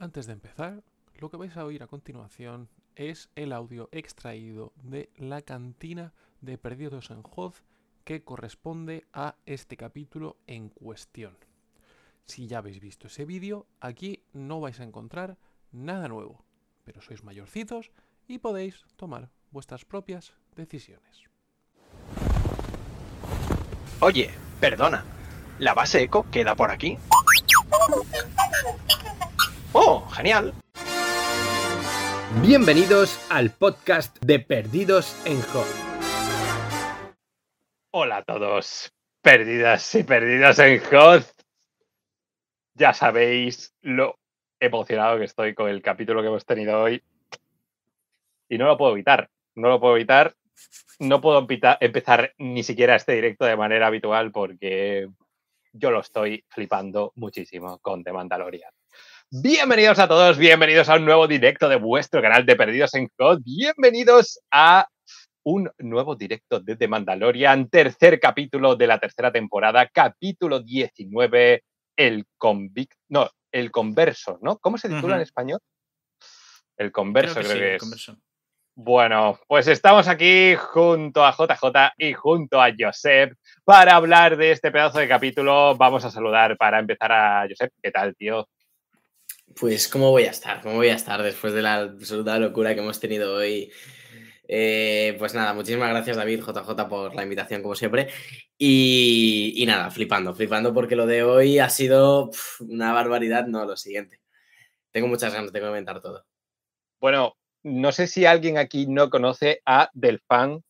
Antes de empezar, lo que vais a oír a continuación es el audio extraído de la cantina de Perdidos en Hoz que corresponde a este capítulo en cuestión. Si ya habéis visto ese vídeo, aquí no vais a encontrar nada nuevo, pero sois mayorcitos y podéis tomar vuestras propias decisiones. Oye, perdona, ¿la base eco queda por aquí? ¡Oh, genial! Bienvenidos al podcast de Perdidos en Hot. Hola a todos, perdidas y perdidos en Hot. Ya sabéis lo emocionado que estoy con el capítulo que hemos tenido hoy. Y no lo puedo evitar, no lo puedo evitar. No puedo empezar ni siquiera este directo de manera habitual porque yo lo estoy flipando muchísimo con The Mandalorian. Bienvenidos a todos, bienvenidos a un nuevo directo de vuestro canal de Perdidos en COD. Bienvenidos a un nuevo directo de The Mandalorian, tercer capítulo de la tercera temporada, capítulo 19, el convict, no, el converso, ¿no? ¿Cómo se titula en español? El converso, creo que, es. Bueno, pues estamos aquí junto a JJ y junto a Josep para hablar de este pedazo de capítulo. Vamos a saludar para empezar a Josep. ¿Qué tal, tío? Pues, ¿cómo voy a estar? ¿Cómo voy a estar después de la absoluta locura que hemos tenido hoy? Eh, pues nada, muchísimas gracias David, JJ, por la invitación como siempre. Y, nada, flipando, flipando porque lo de hoy ha sido una barbaridad, no lo siguiente. Tengo muchas ganas de comentar todo. Bueno, no sé si alguien aquí no conoce a Del Fan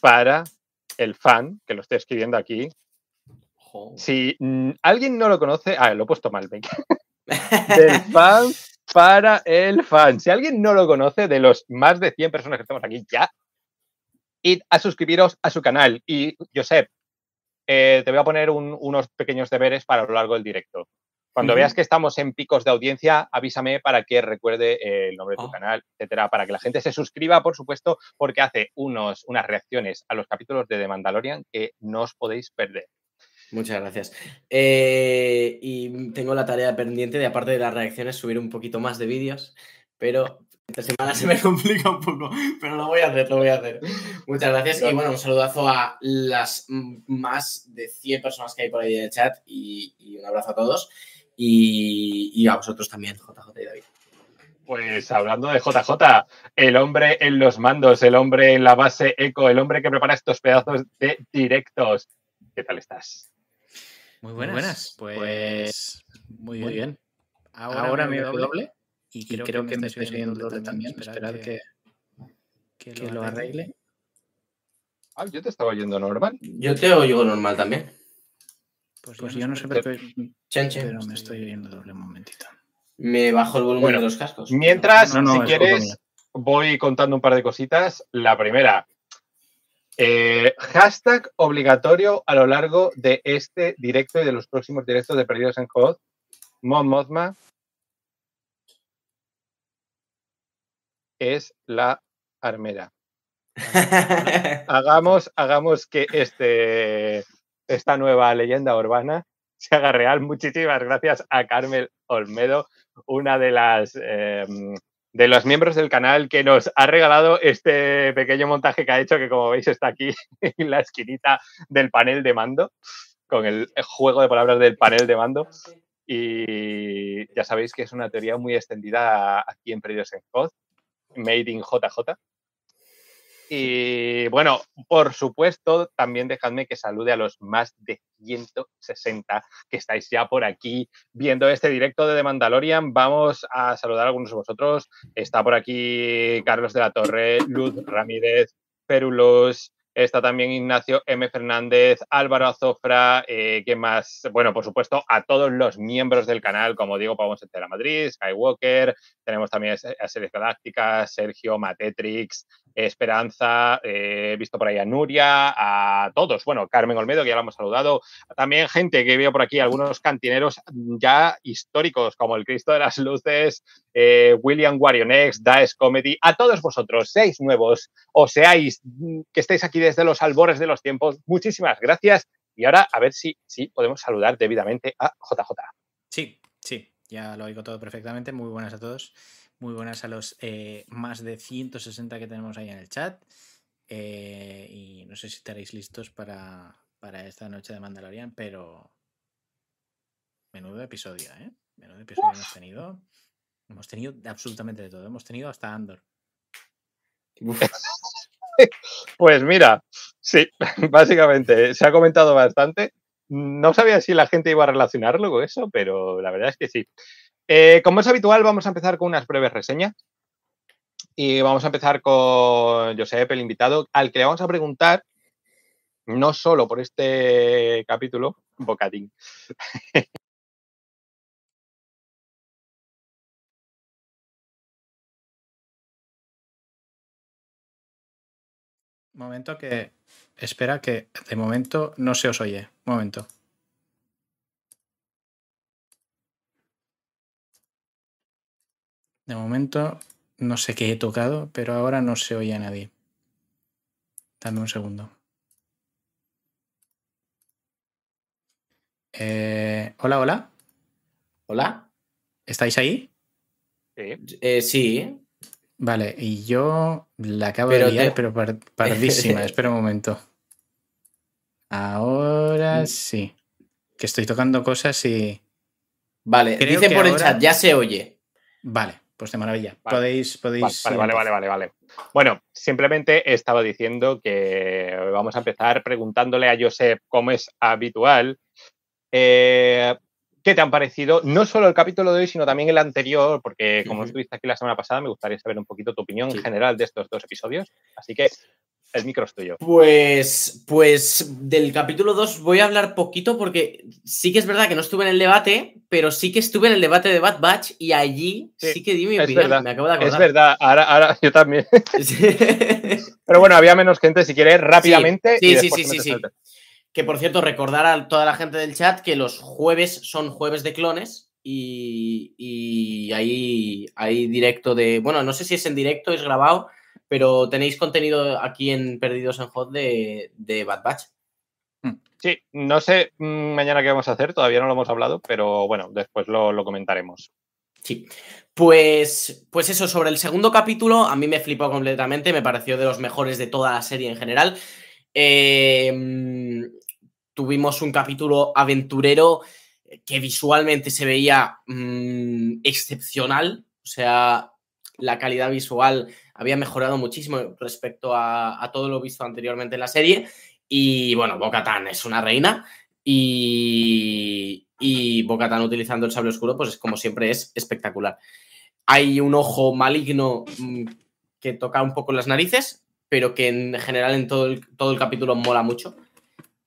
para el fan, que lo estoy escribiendo aquí. Si alguien no lo conoce, ah, lo he puesto mal, venga. Del fan para el fan. Si alguien no lo conoce, de los más de 100 personas que estamos aquí ya, id a suscribiros a su canal. Y, Josep, eh, te voy a poner unos pequeños deberes para lo largo del directo. Cuando veas que estamos en picos de audiencia, avísame para que recuerde el nombre de tu Ah. canal, etcétera, para que la gente se suscriba, por supuesto, porque hace unos, unas reacciones a los capítulos de The Mandalorian que no os podéis perder. Muchas gracias. Eh, y tengo la tarea pendiente de, aparte de las reacciones, subir un poquito más de vídeos, pero esta semana se me complica un poco, pero lo voy a hacer, lo voy a hacer. Muchas gracias y bueno, un saludazo a las más de 100 personas que hay por ahí en el chat y, y un abrazo a todos y, y a vosotros también, JJ y David. Pues hablando de JJ, el hombre en los mandos, el hombre en la base eco, el hombre que prepara estos pedazos de directos. ¿Qué tal estás? Muy buenas. Pues, muy, muy bien. Ahora, Ahora me doble doble y y creo, que me estáis oyendo doble también. Esperad que, que, que lo arregle. Ah, yo te estaba oyendo normal. Yo te oigo normal también. Pues, yo no sé por qué, Chen, chen. pero me estoy oyendo doble un momentito. Me bajo el volumen Bueno, de los cascos. Mientras, No, no, si quieres, voy contando un par de cositas. La primera, eh, hashtag obligatorio a lo largo de este directo y de los próximos directos de Perdidos en Hot. Mon Mothma es la armera. Hagamos, hagamos que este, esta nueva leyenda urbana se haga real. Muchísimas gracias a Carmel Olmedo, una de las eh, de los miembros del canal que nos ha regalado este pequeño montaje que ha hecho, que como veis está aquí en la esquinita del panel de mando, con el juego de palabras del panel de mando. Y ya sabéis que es una teoría muy extendida aquí en Perdidos en Hoth, made in JJ. Y bueno, por supuesto, también dejadme que salude a los más de 160 que estáis ya por aquí viendo este directo de The Mandalorian. Vamos a saludar a algunos de vosotros. Está por aquí Carlos de la Torre, Luz Ramírez, Perulos, Está también Ignacio M. Fernández, Álvaro Azofra, eh, ¿qué más? Bueno, por supuesto, a todos los miembros del canal, como digo, Pavón la Madrid, Skywalker, tenemos también a Series Galácticas, Sergio, Matetrix, Esperanza, eh, he visto por ahí a Nuria, a todos, bueno, Carmen Olmedo, que ya lo hemos saludado, también gente que veo por aquí, algunos cantineros ya históricos, como el Cristo de las Luces, eh, William Warionex, Daes Comedy, a todos vosotros, seis nuevos, o seáis que estéis aquí desde los albores de los tiempos, muchísimas gracias. Y ahora a ver si, si podemos saludar debidamente a JJ. Sí, sí, ya lo oigo todo perfectamente. Muy buenas a todos. Muy buenas a los eh, más de 160 que tenemos ahí en el chat. Eh, y no sé si estaréis listos para, para esta noche de Mandalorian, pero menudo episodio, ¿eh? Menudo episodio hemos tenido. Hemos tenido absolutamente de todo. Hemos tenido hasta Andor. Pues mira, sí, básicamente se ha comentado bastante. No sabía si la gente iba a relacionarlo con eso, pero la verdad es que sí. Eh, como es habitual, vamos a empezar con unas breves reseñas. Y vamos a empezar con Josep, el invitado, al que le vamos a preguntar, no solo por este capítulo, bocadín, Momento que. Espera que de momento no se os oye. Momento. De momento no sé qué he tocado, pero ahora no se oye a nadie. Dame un segundo. Eh, hola, hola. Hola. ¿Estáis ahí? Sí. Eh, sí. Vale, y yo la acabo de liar, pero pardísima. Espera un momento. Ahora sí. Que estoy tocando cosas y. Vale, dice por el chat, ya se oye. Vale, pues de maravilla. Podéis, podéis. Vale, vale, vale, vale, vale. Bueno, simplemente estaba diciendo que vamos a empezar preguntándole a Josep, como es habitual, eh, ¿Qué te han parecido? No solo el capítulo de hoy, sino también el anterior, porque como estuviste aquí la semana pasada, me gustaría saber un poquito tu opinión en general de estos dos episodios. Así que el micro es tuyo. Pues, pues del capítulo 2 voy a hablar poquito porque sí que es verdad que no estuve en el debate, pero sí que estuve en el debate de Bad Batch y allí sí, que di mi opinión. Verdad, me acabo de acordar. Es verdad, ahora, ahora yo también. pero bueno, había menos gente, si quieres, rápidamente. Sí, sí, sí, sí, sí. Que por cierto, recordar a toda la gente del chat que los jueves son jueves de clones y, y ahí hay directo de. Bueno, no sé si es en directo, es grabado, pero tenéis contenido aquí en Perdidos en Hot de, de Bad Batch. Hmm. Sí, no sé mm, mañana qué vamos a hacer, todavía no lo hemos hablado, pero bueno, después lo, lo comentaremos. Sí, pues, pues eso, sobre el segundo capítulo, a mí me flipó completamente, me pareció de los mejores de toda la serie en general. Eh, tuvimos un capítulo aventurero que visualmente se veía mm, excepcional, o sea, la calidad visual había mejorado muchísimo respecto a, todo lo visto anteriormente en la serie. Y bueno, Bocatan es una reina y, y Bocatan utilizando el sable oscuro, pues es como siempre es espectacular. Hay un ojo maligno mm, que toca un poco las narices, pero que en general en todo el, todo el capítulo mola mucho.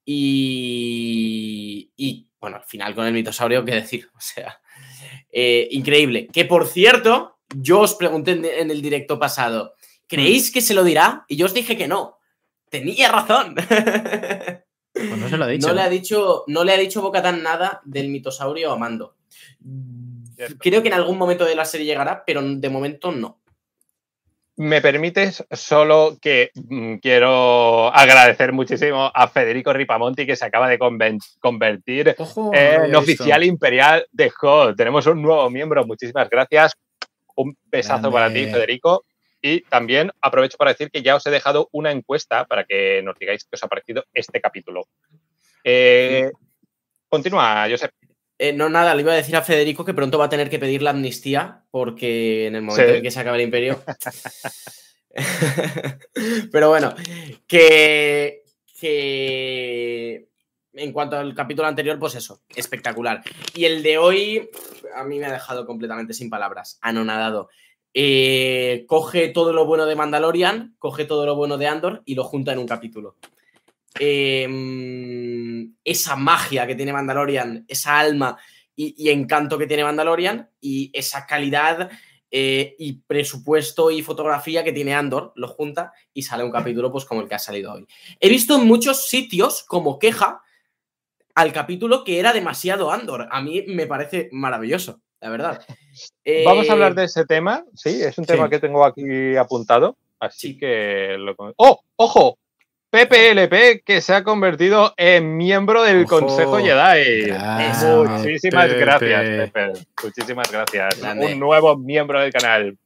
Y, y, bueno, al final con el mitosaurio, ¿qué decir? O sea, eh, increíble. Que por cierto, yo os pregunté en, el directo pasado, ¿creéis que se lo dirá? Y yo os dije que no. Tenía razón. Pues no se lo ha dicho. No le ha dicho, no le ha dicho Bocatán nada del mitosaurio a Mando. Creo que en algún momento de la serie llegará, pero de momento no. Me permites solo que mm, quiero agradecer muchísimo a Federico Ripamonti que se acaba de convertir en oficial imperial de HOT. Tenemos un nuevo miembro, muchísimas gracias. Un besazo para ti, Federico. Y también aprovecho para decir que ya os he dejado una encuesta para que nos digáis qué os ha parecido este capítulo. Eh, continúa, Josep. Eh, no, nada, le iba a decir a Federico que pronto va a tener que pedir la amnistía porque en el momento Sí. en que se acabe el imperio. Pero bueno, que, que en cuanto al capítulo anterior, pues eso, espectacular. Y el de hoy, a mí me ha dejado completamente sin palabras, anonadado. Eh, coge todo lo bueno de Mandalorian, coge todo lo bueno de Andor y lo junta en un capítulo. Eh, esa magia que tiene Mandalorian, esa alma y, y encanto que tiene Mandalorian y esa calidad eh, y presupuesto y fotografía que tiene Andor, lo junta y sale un capítulo pues como el que ha salido hoy. He visto en muchos sitios como queja al capítulo que era demasiado Andor. A mí me parece maravilloso, la verdad. Vamos Eh, a hablar de ese tema, sí, es un tema que tengo aquí apuntado, así Sí. que lo... ¡Oh! ¡Ojo! PPLP que se ha convertido en miembro del Ojo. Consejo Jedi. Grande, Muchísimas Pepe. gracias, Pepe. Muchísimas gracias. Grande. Un nuevo miembro del canal.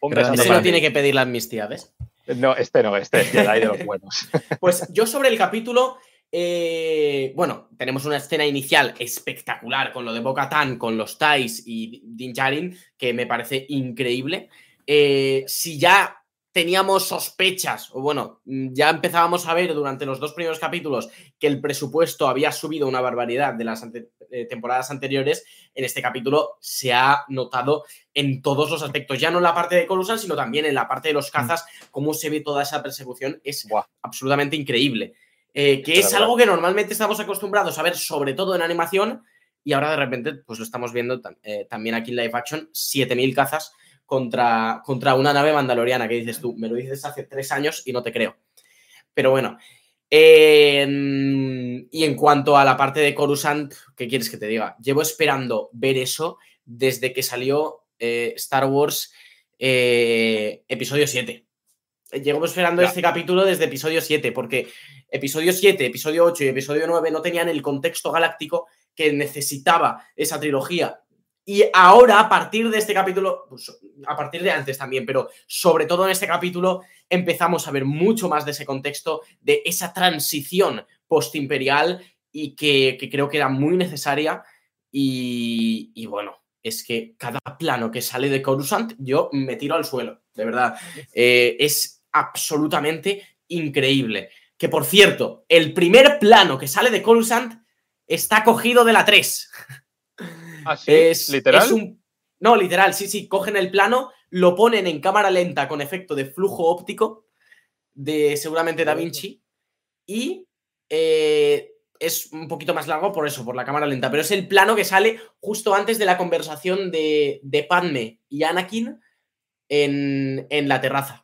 Un Grande. beso Ese no tiene ti. que pedir la amnistía, ¿ves? No, este no, este es Jedi de los buenos. Pues yo sobre el capítulo, eh, bueno, tenemos una escena inicial espectacular con lo de Bo-Katan, con los Tais y Din Djarin, que me parece increíble. Eh, si ya teníamos sospechas, o bueno, mm, ya empezábamos a ver durante los dos primeros capítulos que el presupuesto había subido una barbaridad de las ante- eh, temporadas anteriores, en este capítulo se ha notado en todos los aspectos, ya no en la parte de Coruscant, sino también en la parte de los cazas, cómo se ve toda esa persecución, es absolutamente increíble. Eh, que es algo que normalmente estamos acostumbrados a ver, sobre todo en animación, y ahora de repente pues lo estamos viendo tam- eh, también aquí en live action, 7000 cazas contra, contra una nave mandaloriana, que dices tú, me lo dices hace tres años y no te creo. Pero bueno. eh, y en cuanto a la parte de Coruscant, ¿qué quieres que te diga? Llevo esperando ver eso desde que salió eh, Star Wars episodio 7. Llevo esperando Ya. este capítulo desde episodio 7, porque episodio 7, episodio 8 y episodio 9 no tenían el contexto galáctico que necesitaba esa trilogía. Y ahora, a partir de este capítulo, pues, a partir de antes también, pero sobre todo en este capítulo, empezamos a ver mucho más de ese contexto, de esa transición postimperial y que, que creo que era muy necesaria. Y, y bueno, es que cada plano que sale de Coruscant, yo me tiro al suelo, de verdad. Eh, es absolutamente increíble. Que por cierto, el primer plano que sale de Coruscant está cogido de la 3. ¿Ah, sí? Es, ¿Literal? es un- No, literal, sí, sí. Cogen el plano, lo ponen en cámara lenta con efecto de flujo óptico de seguramente Da Vinci y eh, es un poquito más largo por eso, por la cámara lenta, pero es el plano que sale justo antes de la conversación de, de Padme y Anakin en, en la terraza.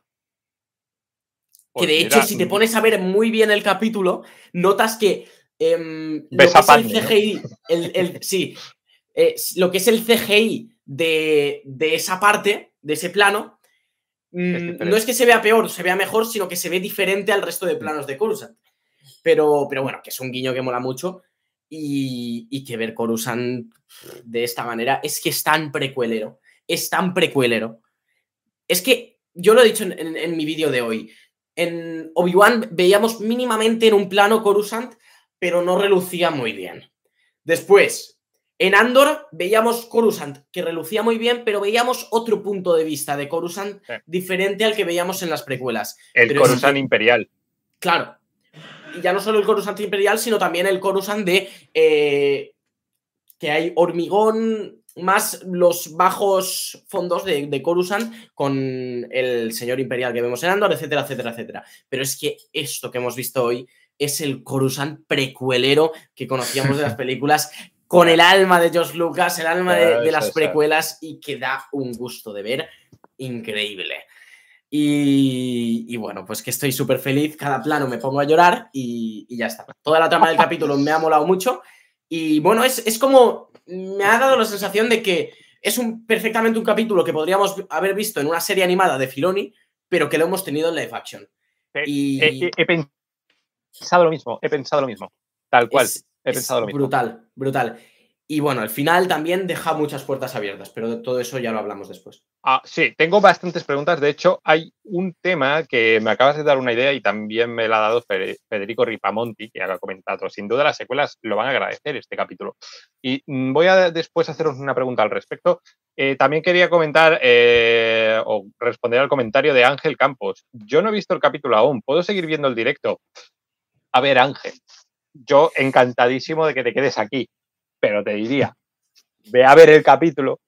Pues que de mira, hecho, si te pones a ver muy bien el capítulo, notas que em, lo Ves que a es el. CGI, el, el- sí, eh, lo que es el CGI de, de esa parte, de ese plano, mm, no es que se vea peor, se vea mejor, sino que se ve diferente al resto de planos de Coruscant. Pero, pero bueno, que es un guiño que mola mucho y, y que ver Coruscant de esta manera es que es tan precuelero, es tan precuelero. Es que yo lo he dicho en, en- en mi vídeo de hoy. En Obi-Wan veíamos mínimamente en un plano Coruscant, pero no relucía muy bien. Después, en Andor veíamos Coruscant, que relucía muy bien, pero veíamos otro punto de vista de Coruscant Sí. diferente al que veíamos en las precuelas. El pero Coruscant Imperial. Claro. Y ya no solo el Coruscant Imperial, sino también el Coruscant de eh, que hay hormigón más los bajos fondos de, de Coruscant con el señor Imperial que vemos en Andor, etcétera, etcétera, etcétera. Pero es que esto que hemos visto hoy es el Coruscant precuelero que conocíamos de las películas con el alma de George Lucas, el alma de, las precuelas y que da un gusto de ver increíble. Y, y bueno, pues que estoy súper feliz. Cada plano me pongo a llorar y, y ya está. Toda la trama del capítulo me ha molado mucho. Y bueno, es, es como. Me ha dado la sensación de que es un, perfectamente un capítulo que podríamos haber visto en una serie animada de Filoni, pero que lo hemos tenido en live action. He, Y- he- he- he pensado lo mismo, he pensado lo mismo. Tal cual. Es- he pensado lo mismo. Brutal, brutal. Y bueno, al final también deja muchas puertas abiertas, pero de todo eso ya lo hablamos después. Ah, sí, tengo bastantes preguntas. De hecho, hay un tema que me acabas de dar una idea y también me la ha dado Federico Ripamonti, que ha comentado. Sin duda, las secuelas lo van a agradecer este capítulo. Y mm, voy a después haceros una pregunta al respecto. Eh, también quería comentar eh, o responder al comentario de Ángel Campos. Yo no he visto el capítulo aún. ¿Puedo seguir viendo el directo? A ver, Ángel, yo encantadísimo de que te quedes aquí pero te diría, ve a ver el capítulo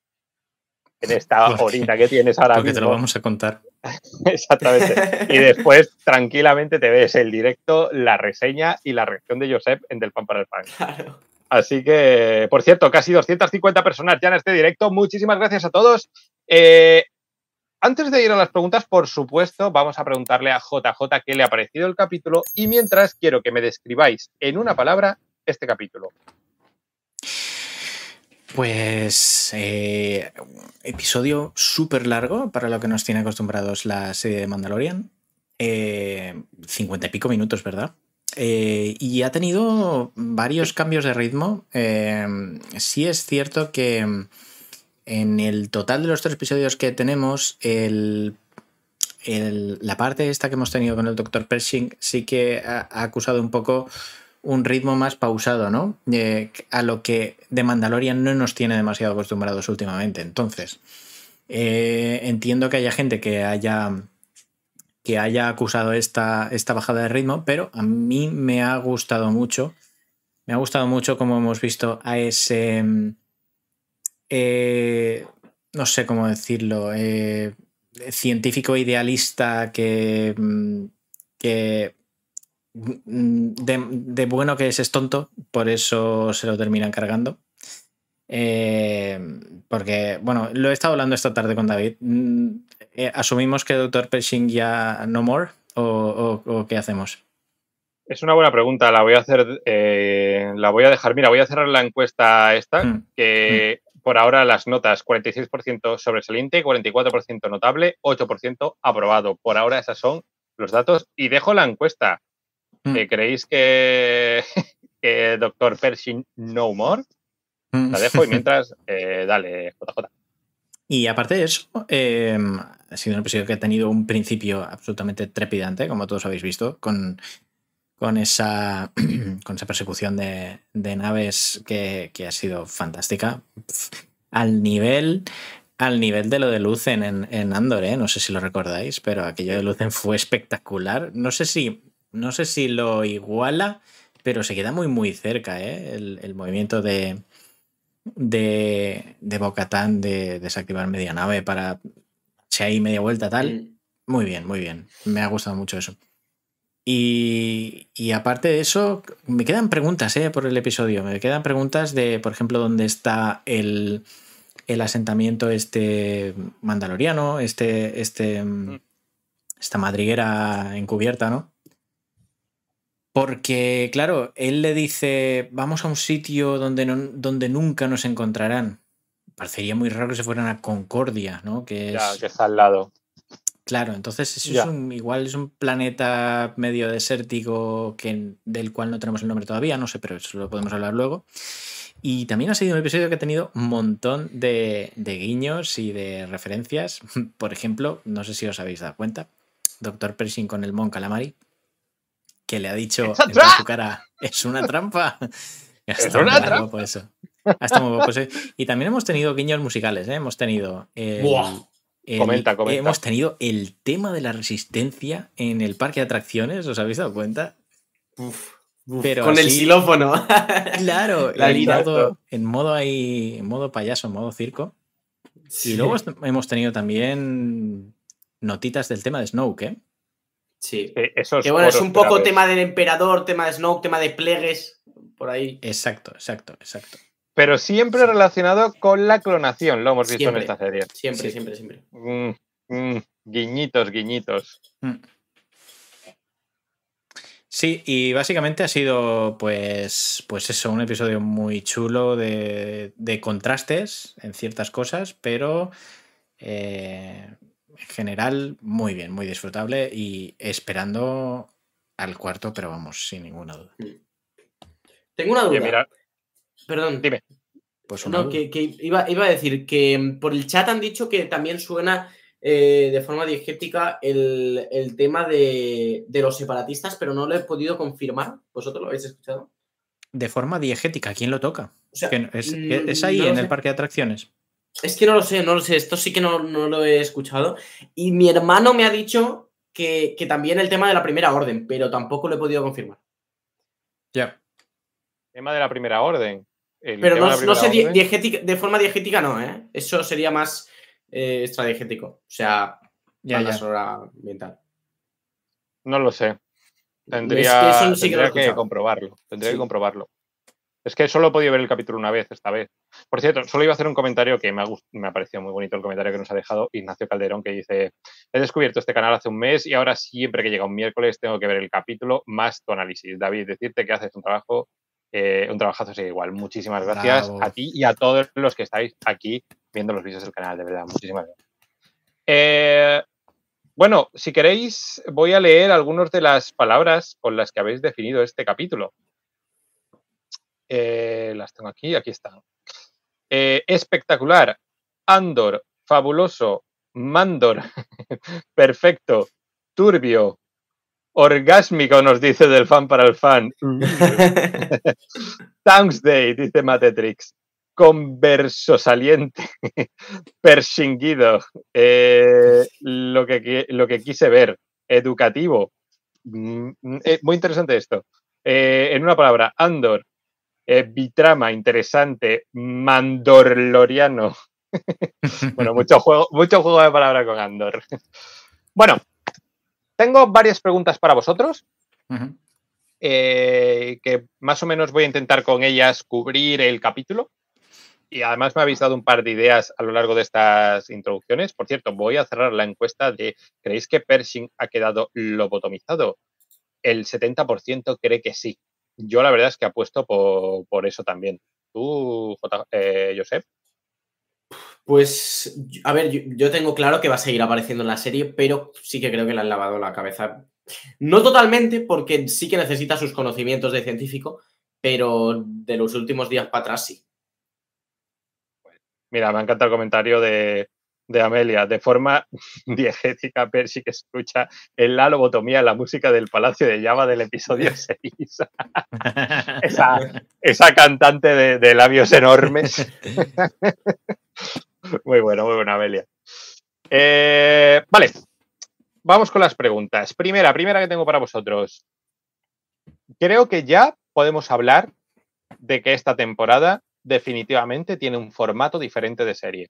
en esta horita que tienes ahora porque te lo vamos a contar. Exactamente. Y después tranquilamente te ves el directo, la reseña y la reacción de Josep en Del Pan para el Pan. Así que, por cierto, casi 250 personas ya en este directo. Muchísimas gracias a todos. Eh, antes de ir a las preguntas, por supuesto, vamos a preguntarle a JJ qué le ha parecido el capítulo y mientras quiero que me describáis en una palabra este capítulo. Pues eh, episodio súper largo para lo que nos tiene acostumbrados la serie de Mandalorian. Eh, cincuenta y pico minutos, ¿verdad? Eh, y ha tenido varios cambios de ritmo. sí es cierto que en el total de los tres episodios que tenemos, el, la parte esta que hemos tenido con el Dr. Pershing sí que ha acusado un poco un ritmo más pausado, ¿no? a lo que de Mandalorian no nos tiene demasiado acostumbrados últimamente. Entonces, eh, entiendo que haya gente que haya que haya acusado esta, esta bajada de ritmo, pero a mí me ha gustado mucho. Me ha gustado mucho como hemos visto a ese. Eh, no sé cómo decirlo. Eh, científico idealista que. Mm, que Mm, de, bueno que ese es tonto, por eso se lo terminan cargando. Eh, porque, bueno, lo he estado hablando esta tarde con David. Mm, eh, ¿Asumimos que Dr. Pershing ya no more? ¿O, qué hacemos? Es una buena pregunta, la voy a hacer, eh, la voy a dejar. Mira, voy a cerrar la encuesta esta, mm, que por ahora las notas 46% sobresaliente, 44% notable, 8% aprobado. Por ahora esas son los datos y dejo la encuesta. Mm. ¿Creéis que, que Doctor Pershing no more? Mm. La dejo y mientras, eh, dale, JJ. Y aparte de eso, em, ha sido un episodio que ha tenido un principio absolutamente trepidante, como todos habéis visto, con, con, esa, con esa persecución de, naves que, ha sido fantástica. Al nivel, al nivel de lo de Lucen en, en Andor, ¿eh? no sé si lo recordáis, pero aquello de Lucen fue espectacular. No sé si no sé si lo iguala, pero se queda muy, muy cerca, ¿eh? el, movimiento de, de, de Bocatán de desactivar media nave para si hay media vuelta tal. Mm. Muy bien, muy bien. Me ha gustado mucho eso. Y, y, aparte de eso, me quedan preguntas ¿eh? por el episodio. Me quedan preguntas de, por ejemplo, dónde está el, el asentamiento este mandaloriano, este, este, mm. esta madriguera encubierta, ¿no? Porque, claro, él le dice, vamos a un sitio donde, no, donde nunca nos encontrarán. Parecería muy raro que se fueran a Concordia, ¿no? Que es... que está al lado. Claro, entonces eso es un, igual es un planeta medio desértico que, del cual no tenemos el nombre todavía, no sé, pero eso lo podemos hablar luego. Y también ha sido un episodio que ha tenido un montón de, de guiños y de referencias. Por ejemplo, no sé si os habéis dado cuenta, Doctor Pershing con el Mon Calamari que le ha dicho en su cara, es una trampa. es una trampa. eso. Y también hemos tenido guiños musicales, ¿eh? hemos tenido... El, comenta, comenta. Hemos tenido el tema de la resistencia en el parque de atracciones, ¿os habéis dado cuenta? Pero con el xilófono. Claro, en modo ahí, en modo payaso, en modo circo. Y luego hemos tenido también notitas del tema de Snoke, ¿eh? Sí. eso es que bueno, es un poco tema del emperador, tema de Snoke, tema de plegues, por ahí. Exacto, exacto, exacto. Pero siempre relacionado con la clonación, lo hemos visto en esta serie. Siempre, siempre, siempre. Mm, mm, guiñitos, guiñitos. Mm. Sí, y básicamente ha sido, pues, pues eso, un episodio muy chulo de, de contrastes en ciertas cosas, pero eh, general, muy bien, muy disfrutable y esperando al cuarto, pero vamos, sin ninguna duda. Tengo una duda. Perdón. Dime. Pues No, que, que iba, iba a decir que mm, por el chat han dicho que también suena eh, de forma diegética el, el tema de, de los separatistas, pero no lo he podido confirmar. ¿Vosotros lo habéis escuchado? De forma diegética, ¿quién lo toca? O sea, es, mm, es ahí no en sé. el parque de atracciones. Es que no lo sé, no lo sé. Esto sí que no, no lo he escuchado. Y mi hermano me ha dicho que, que también el tema de la primera orden, pero tampoco lo he podido confirmar. Ya. Tema de la primera orden. El Pero no, no sé, orden- diegética- de forma diegética no, ¿eh? Eso sería más eh, extradiegético. O sea, Ya, ya. sonora ambiental. No lo sé. Es Tendría, que eso sí que lo he tendría que comprobarlo. Tendría Sí. que comprobarlo. Es que solo he podido ver el capítulo una vez esta vez. Por cierto, solo iba a hacer un comentario que me ha, me ha parecido muy bonito el comentario que nos ha dejado Ignacio Calderón, que dice, he descubierto este canal hace un mes y ahora siempre que llega un miércoles tengo que ver el capítulo más tu análisis. David, decirte que haces un trabajo, eh, un trabajazo sigue igual. Muchísimas gracias Bravo. a ti y a todos los que estáis aquí viendo los vídeos del canal, de verdad. Muchísimas gracias. Eh, bueno, si queréis, voy a leer algunas de las palabras con las que habéis definido este capítulo. Eh, las tengo aquí, aquí están. Eh, espectacular, Andor, fabuloso, Mandor, perfecto, turbio, orgásmico, nos dice del fan para el fan. Thanksday, dice Matetrix. Converso saliente, persinguido, eh, lo, que, lo que quise ver, educativo. Mm, mm, eh, muy interesante esto. Eh, en una palabra, Andor, eh, bitrama, interesante, mandorloriano. bueno, mucho juego, mucho juego de palabras con Andor. bueno, tengo varias preguntas para vosotros eh, que más o menos voy a intentar con ellas cubrir el capítulo. Y además me habéis dado un par de ideas a lo largo de estas introducciones. Por cierto, voy a cerrar la encuesta de ¿creéis que Pershing ha quedado lobotomizado? El 70% cree que sí. Yo la verdad es que apuesto por, por eso también. ¿Tú, J, eh, Josep? Pues, a ver, yo, yo tengo claro que va a seguir apareciendo en la serie, pero sí que creo que le han lavado la cabeza. No totalmente, porque sí que necesita sus conocimientos de científico, pero de los últimos días para atrás sí. Mira, me encanta el comentario de, de Amelia. De forma diegética, Percy que escucha en la lobotomía la música del Palacio de Java del episodio 6. esa, esa cantante de, de labios enormes. muy bueno, muy buena, Amelia. Eh, vale, vamos con las preguntas. Primera, primera que tengo para vosotros. Creo que ya podemos hablar de que esta temporada definitivamente tiene un formato diferente de serie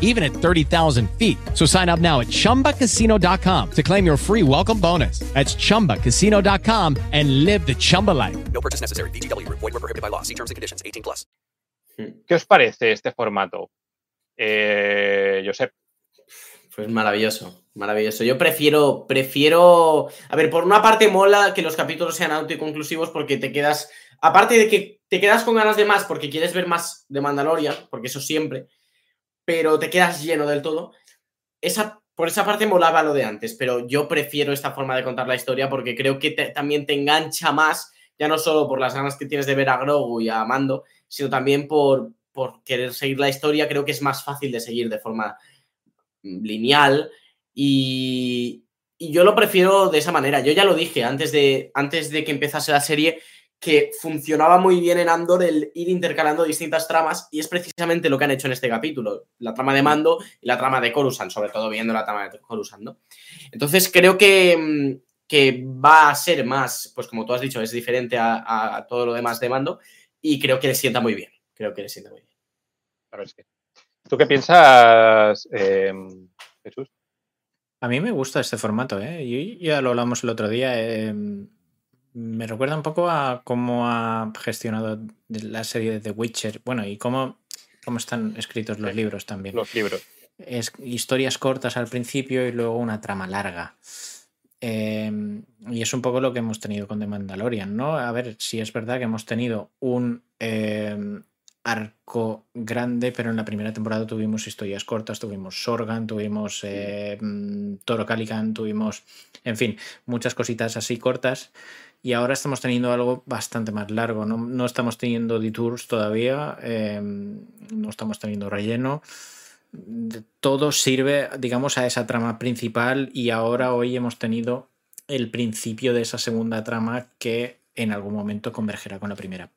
even at 30,000 feet. So sign up now at chumbacasino.com to claim your free welcome bonus. That's chumbacasino.com and live the Chumba life. No purchase necessary. VGW Group. Void were prohibited by law. See terms and conditions. 18 plus. ¿Qué os parece este formato? Eh, Josep, Pues maravilloso, maravilloso. Yo prefiero, prefiero. A ver, por una parte mola que los capítulos sean autoconclusivos porque te quedas. Aparte de que te quedas con ganas de más porque quieres ver más de Mandalorian, porque eso siempre, pero te quedas lleno del todo. Esa, por esa parte molaba lo de antes, pero yo prefiero esta forma de contar la historia porque creo que te- también te engancha más, ya no solo por las ganas que tienes de ver a Grogu y a Mando, sino también por, por querer seguir la historia. Creo que es más fácil de seguir de forma lineal y, y yo lo prefiero de esa manera. Yo ya lo dije antes de, antes de que empezase la serie que funcionaba muy bien en Andor el ir intercalando distintas tramas y es precisamente lo que han hecho en este capítulo, la trama de Mando y la trama de Coruscant, sobre todo viendo la trama de Coruscant, ¿no? Entonces creo que, mm, que va a ser más, pues como tú has dicho, es diferente a, a todo lo demás de mando y creo que le sienta muy bien. Creo que le sienta muy bien. A ver, sí. ¿Tú qué piensas, eh, Jesús? A mí me gusta este formato, ¿eh? Y ya lo hablamos el otro día. eh, me recuerda un poco a cómo ha gestionado la serie de The Witcher. Bueno, y cómo, cómo están escritos los Sí. libros también. Los libros. Es historias cortas al principio y luego una trama larga. Eh, y es un poco lo que hemos tenido con The Mandalorian, ¿no? A ver, si es verdad que hemos tenido un eh, arco grande, pero en la primera temporada tuvimos historias cortas, tuvimos Sorgan, tuvimos eh, Toro Calican, tuvimos, en fin, muchas cositas así cortas. Y ahora estamos teniendo algo bastante más largo. No, no estamos teniendo detours todavía, eh, no estamos teniendo relleno todo sirve, digamos, a esa trama principal y ahora hoy hemos tenido el principio de esa segunda trama que en algún momento convergerá con la primera.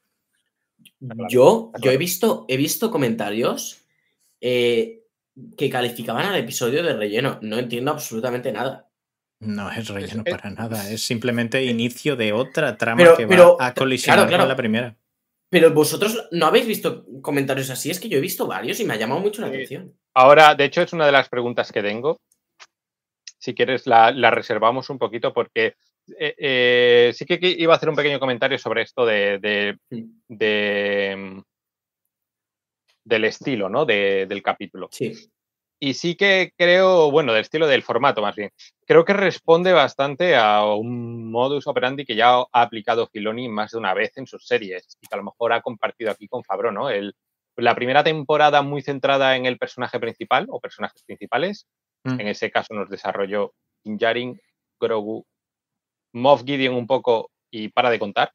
Yo, yo he visto, he visto comentarios eh, que calificaban al episodio de relleno. No entiendo absolutamente nada. No es relleno es- para nada, es simplemente inicio de otra trama Pero- que pero, va a colisionar claro. con la primera. Pero vosotros no habéis visto comentarios así, es que yo he visto varios y me ha llamado mucho la Sí. atención. Ahora, de hecho, es una de las preguntas que tengo. Si quieres, la, la reservamos un poquito porque eh, eh, sí que iba a hacer un pequeño comentario sobre esto de, de- de, mm, del estilo, ¿no? De- del capítulo. Sí. Y sí que creo, bueno, del estilo del formato más bien. Creo que responde bastante a un modus operandi que ya ha aplicado Filoni más de una vez en sus series y que a lo mejor ha compartido aquí con Fabro, ¿no? El, la primera temporada muy centrada en el personaje principal o personajes principales. Mm. En ese caso nos desarrolló Din Djarin, Grogu, Moff Gideon un poco y para de contar.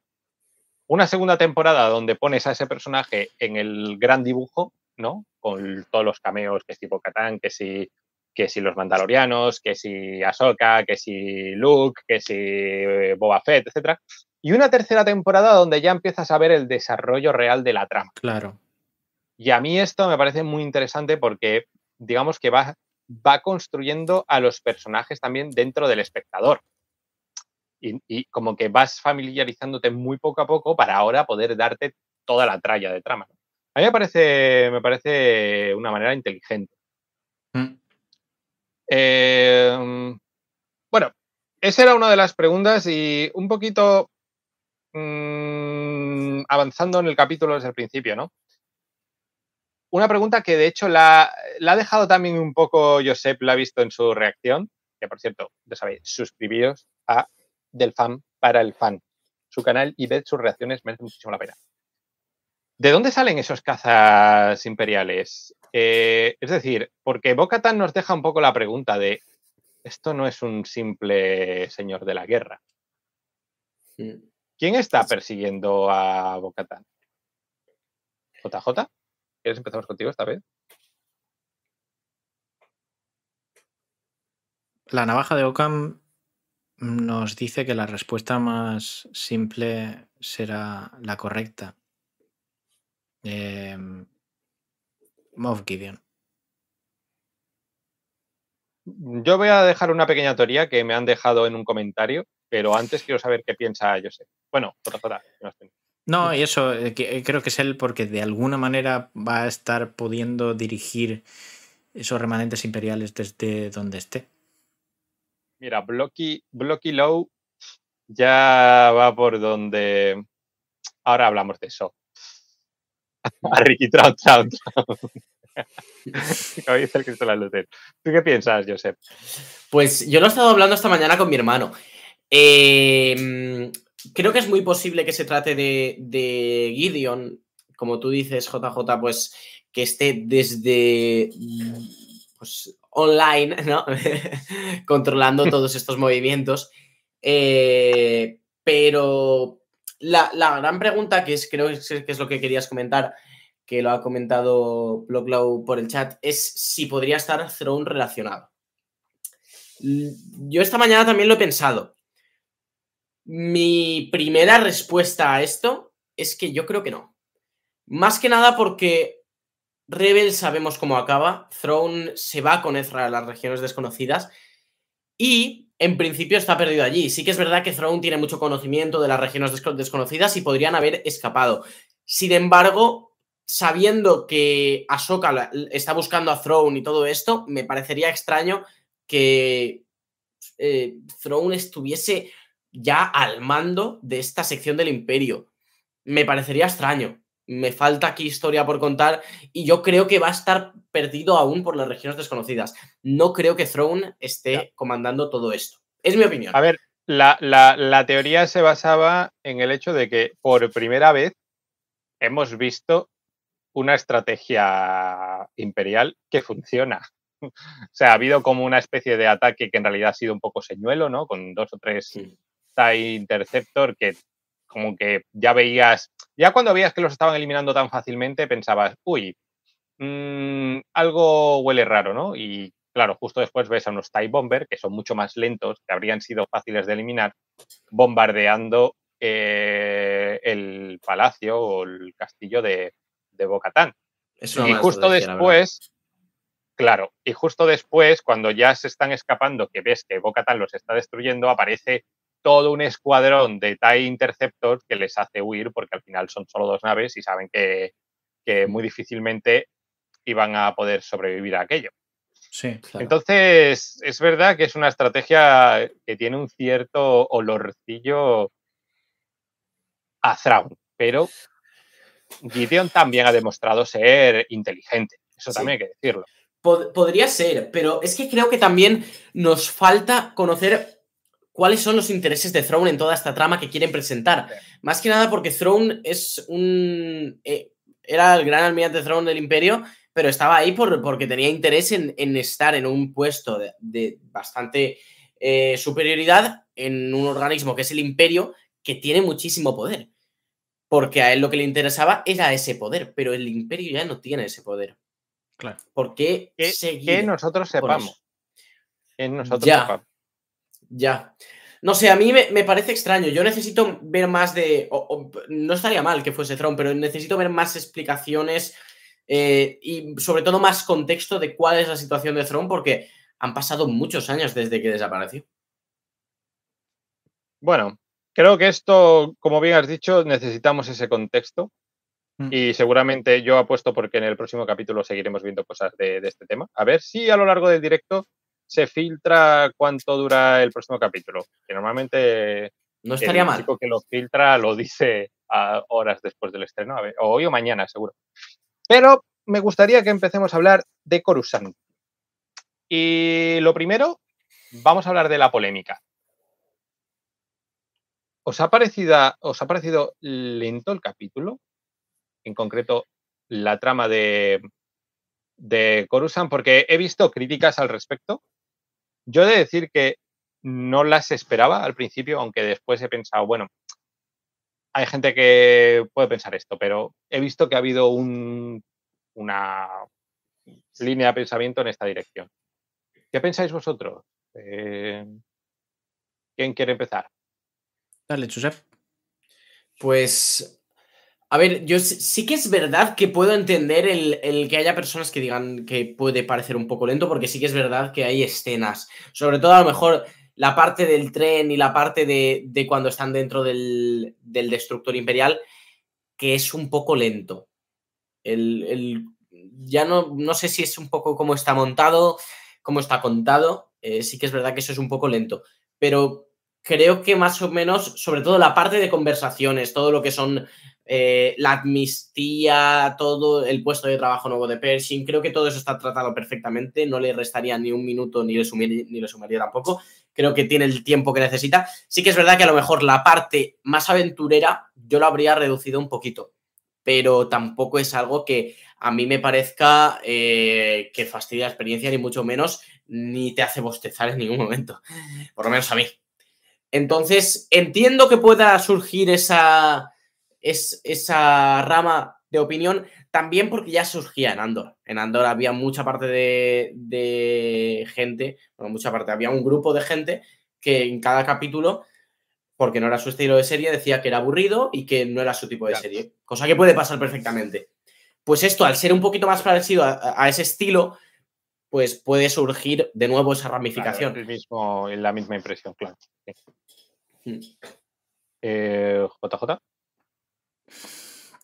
Una segunda temporada donde pones a ese personaje en el gran dibujo, ¿no? Con todos los cameos, que es tipo Catán, que si, que si los Mandalorianos, que si Ahsoka, que si Luke, que si eh, Boba Fett, etcétera. Y una tercera temporada donde ya empiezas a ver el desarrollo real de la trama. Claro. Y a mí esto me parece muy interesante porque, digamos que va, va construyendo a los personajes también dentro del espectador. Y, y como que vas familiarizándote muy poco a poco para ahora poder darte toda la tralla de trama. A mí me parece, me parece una manera inteligente. Mm. Eh, bueno, esa era una de las preguntas y un poquito mm, avanzando en el capítulo desde el principio, ¿no? Una pregunta que de hecho la, la ha dejado también un poco Josep, la ha visto en su reacción, que por cierto, ya sabéis, suscribíos a Del Fan para el Fan, su canal y ved sus reacciones, merece muchísimo la pena. ¿De dónde salen esos cazas imperiales? Eh, es decir, porque Bocatan nos deja un poco la pregunta de esto no es un simple señor de la guerra. Mm. ¿Quién está persiguiendo a Bocatan? ¿JJ? ¿Quieres empezamos contigo esta vez? La navaja de Ockham nos dice que la respuesta más simple será la correcta. Eh, Moff Gideon. Yo voy a dejar una pequeña teoría que me han dejado en un comentario, pero antes quiero saber qué piensa Josep. Bueno, que no y eso eh, que- eh, creo que es él porque de alguna manera va a estar pudiendo dirigir esos remanentes imperiales desde donde esté. Mira, Blocky, Blocky Low ya va por donde. Ahora hablamos de eso. A Ricky Trout Trout. Como dice el Cristóbal Luter. ¿Tú qué piensas, Josep? Pues yo lo he estado hablando esta mañana con mi hermano. Eh, creo que es muy posible que se trate de, de Gideon, como tú dices, JJ, pues que esté desde pues, online, ¿no? Controlando todos estos movimientos. Eh, pero la, la gran pregunta, que es, creo que es lo que querías comentar, que lo ha comentado Blocklow por el chat, es si podría estar Throne relacionado. Yo esta mañana también lo he pensado. Mi primera respuesta a esto es que yo creo que no. Más que nada porque Rebel sabemos cómo acaba. Throne se va con Ezra a las regiones desconocidas. Y en principio está perdido allí. Sí que es verdad que Throne tiene mucho conocimiento de las regiones desco- desconocidas y podrían haber escapado. Sin embargo, sabiendo que Ahsoka está buscando a Throne y todo esto, me parecería extraño que eh, Throne estuviese ya al mando de esta sección del Imperio. Me parecería extraño. Me falta aquí historia por contar y yo creo que va a estar perdido aún por las regiones desconocidas. No creo que Throne esté comandando todo esto. Es mi opinión. A ver, la, la- la teoría se basaba en el hecho de que por primera vez hemos visto una estrategia imperial que funciona. O sea, ha habido como una especie de ataque que en realidad ha sido un poco señuelo, ¿no? Con dos o tres Sí. TIE Interceptor que como que ya veías, ya cuando veías que los estaban eliminando tan fácilmente pensabas, uy, mm, algo huele raro, ¿no? Y claro, justo después ves a unos TIE Bomber que son mucho más lentos, que habrían sido fáciles de eliminar, bombardeando eh, el palacio o el castillo de, de Bocatán. Y justo después, claro, y justo después, cuando ya se están escapando, que ves que Bocatan los está destruyendo, aparece todo un escuadrón de TIE Interceptors que les hace huir, porque al final son solo dos naves y saben que, que muy difícilmente iban a poder sobrevivir a aquello. Sí. Claro. Entonces, es verdad que es una estrategia que tiene un cierto olorcillo a Thrawn, pero Gideon también ha demostrado ser inteligente. Eso Sí. también hay que decirlo. Pod- podría ser, pero es que creo que también nos falta conocer cuáles son los intereses de Throne en toda esta trama que quieren presentar. Más que nada porque Throne es un. eh, era el gran almirante Throne del Imperio, pero estaba ahí por, porque tenía interés en, en estar en un puesto de, de bastante eh, superioridad en un organismo que es el Imperio, que tiene muchísimo poder. Porque a él lo que le interesaba era ese poder, pero el Imperio ya no tiene ese poder. Claro. ¿Por qué Que, seguir que nosotros sepamos. Que nosotros Ya. sepamos. Ya. No sé, a mí me, me parece extraño. Yo necesito ver más de. o- o- no estaría mal que fuese Throne, pero necesito ver más explicaciones eh, y sobre todo más contexto de cuál es la situación de Throne, porque han pasado muchos años desde que desapareció. Bueno, creo que esto, como bien has dicho, necesitamos ese contexto. Mm. Y seguramente yo apuesto porque en el próximo capítulo seguiremos viendo cosas de, de este tema. A ver si a lo largo del directo se filtra cuánto dura el próximo capítulo. Que normalmente No estaría el mal. chico que lo filtra lo dice a horas después del estreno, a ver, o hoy o mañana, seguro. Pero me gustaría que empecemos a hablar de Coruscant. Y lo primero, vamos a hablar de la polémica. ¿Os ha parecido, lento el capítulo? En concreto, la trama de, de porque he visto críticas al respecto. Yo he de decir que no las esperaba al principio, aunque después he pensado, bueno, hay gente que puede pensar esto, pero he visto que ha habido un- una línea de pensamiento en esta dirección. ¿Qué pensáis vosotros? Eh, ¿Quién quiere empezar? Dale, Josep. Pues. A ver, yo sí- que es verdad que puedo entender el, el que haya personas que digan que puede parecer un poco lento, porque sí que es verdad que hay escenas. Sobre todo, a lo mejor, la parte del tren y la parte de, de cuando están dentro del, del destructor imperial, que es un poco lento. El, el- ya no, no sé si es un poco cómo está montado, cómo está contado. eh, sí que es verdad que eso es un poco lento. Pero creo que más o menos, sobre todo la parte de conversaciones, todo lo que son eh, la amnistía, todo el puesto de trabajo nuevo de Pershing, creo que todo eso está tratado perfectamente, no le restaría ni un minuto ni le, ni le sumaría tampoco, creo que tiene el tiempo que necesita. Sí que es verdad que a lo mejor la parte más aventurera yo lo habría reducido un poquito, pero tampoco es algo que a mí me parezca eh, que fastidia la experiencia, ni mucho menos, ni te hace bostezar en ningún momento, por lo menos a mí. Entonces, entiendo que pueda surgir esa, es, esa rama de opinión, también porque ya surgía en Andor. En Andor había mucha parte de, de gente, bueno, mucha parte, había un grupo de gente que en cada capítulo, porque no era su estilo de serie, decía que era aburrido y que no era su tipo de serie, cosa que puede pasar perfectamente. Pues esto, al ser un poquito más parecido a, a ese estilo, pues puede surgir de nuevo esa Claro, ramificación. el mismo, la misma impresión, claro. sí. Mm. Eh, JJ.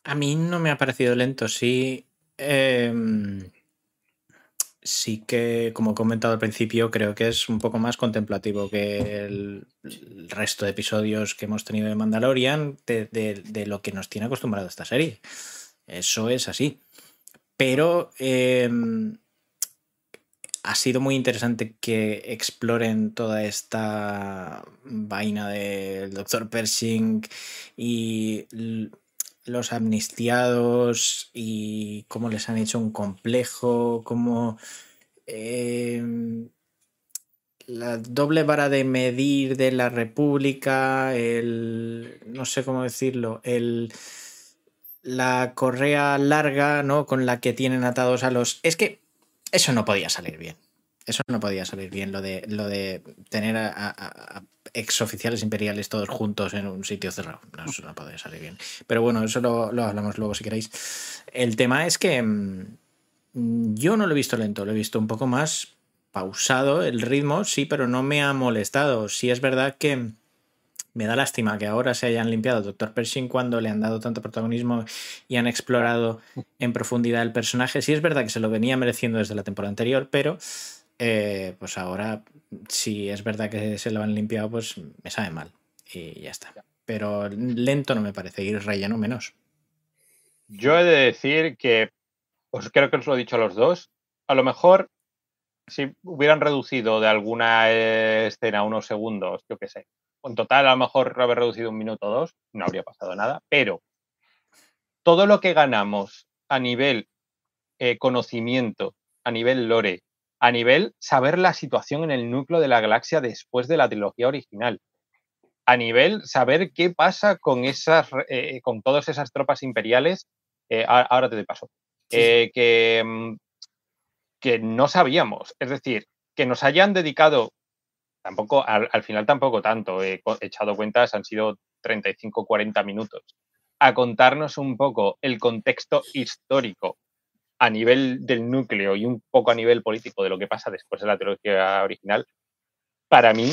A mí no me ha parecido lento, sí. em, sí que, como he comentado al principio, creo que es un poco más contemplativo que el, el resto de episodios que hemos tenido de Mandalorian, de, de- de lo que nos tiene acostumbrado esta serie. Eso es así. Pero em, ha sido muy interesante que exploren toda esta vaina del Dr. Pershing y los amnistiados y cómo les han hecho un complejo, cómo em, la doble vara de medir de la República, el no sé cómo decirlo, el la correa larga, ¿no? Con la que tienen atados a los. Es que eso no podía salir bien. Eso no podía salir bien, lo de, lo de tener a, exoficiales imperiales todos juntos en un sitio cerrado. No, eso no podía salir bien. Pero bueno, eso lo, lo hablamos luego si queréis. El tema es que mm, yo no lo he visto lento, lo he visto un poco más pausado el ritmo, sí, pero no me ha molestado. Sí es verdad que me da lástima que ahora se hayan limpiado al Dr. Pershing cuando le han dado tanto protagonismo y han explorado en profundidad el personaje. Sí es verdad que se lo venía mereciendo desde la temporada anterior, pero eh, pues ahora, si es verdad que se lo han limpiado, pues me sabe mal. Y ya está. Pero lento no me parece, y relleno menos. Yo he de decir que, pues creo que os lo he dicho a los dos, a lo mejor si hubieran reducido de alguna eh, escena unos segundos, yo qué sé, en total a lo mejor haber reducido un minuto o dos, no habría pasado nada, pero todo lo que ganamos a nivel eh, conocimiento, a nivel lore, a nivel saber la situación en el núcleo de la galaxia después de la trilogía original, a nivel saber qué pasa con esas, eh, con todas esas tropas imperiales, eh, ahora te doy paso, que, mm, que no sabíamos. Es decir, que nos hayan dedicado, tampoco, al, al final tampoco tanto, he echado cuentas, han sido 35, 40 minutos, a contarnos un poco el contexto histórico a nivel del núcleo y un poco a nivel político de lo que pasa después de la trilogía original, para mí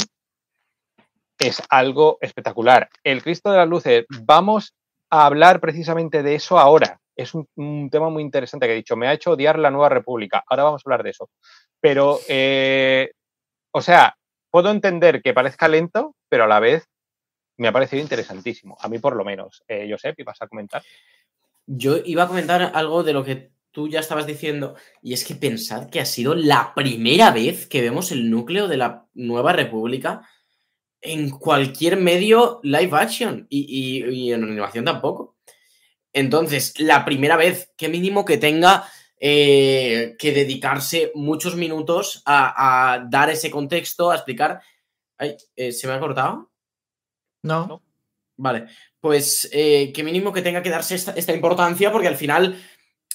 es algo espectacular. El Cristo de las Luces, vamos a hablar precisamente de eso ahora. Es un, un tema muy interesante que he dicho. Me ha hecho odiar la nueva república. Ahora vamos a hablar de eso. Pero, eh, o sea, puedo entender que parezca lento, pero a la vez me ha parecido interesantísimo. A mí por lo menos. Eh, Josep, ¿ibas a comentar? Yo iba a comentar algo de lo que tú ya estabas diciendo, y es que pensad que ha sido la primera vez que vemos el núcleo de la nueva república en cualquier medio live action y, y- en animación tampoco. Entonces, la primera vez que mínimo que tenga eh, que dedicarse muchos minutos a, a dar ese contexto, a explicar. Ay, eh, ¿Se me ha cortado? No. No. Vale, pues eh, que mínimo que tenga que darse esta, esta importancia porque al final,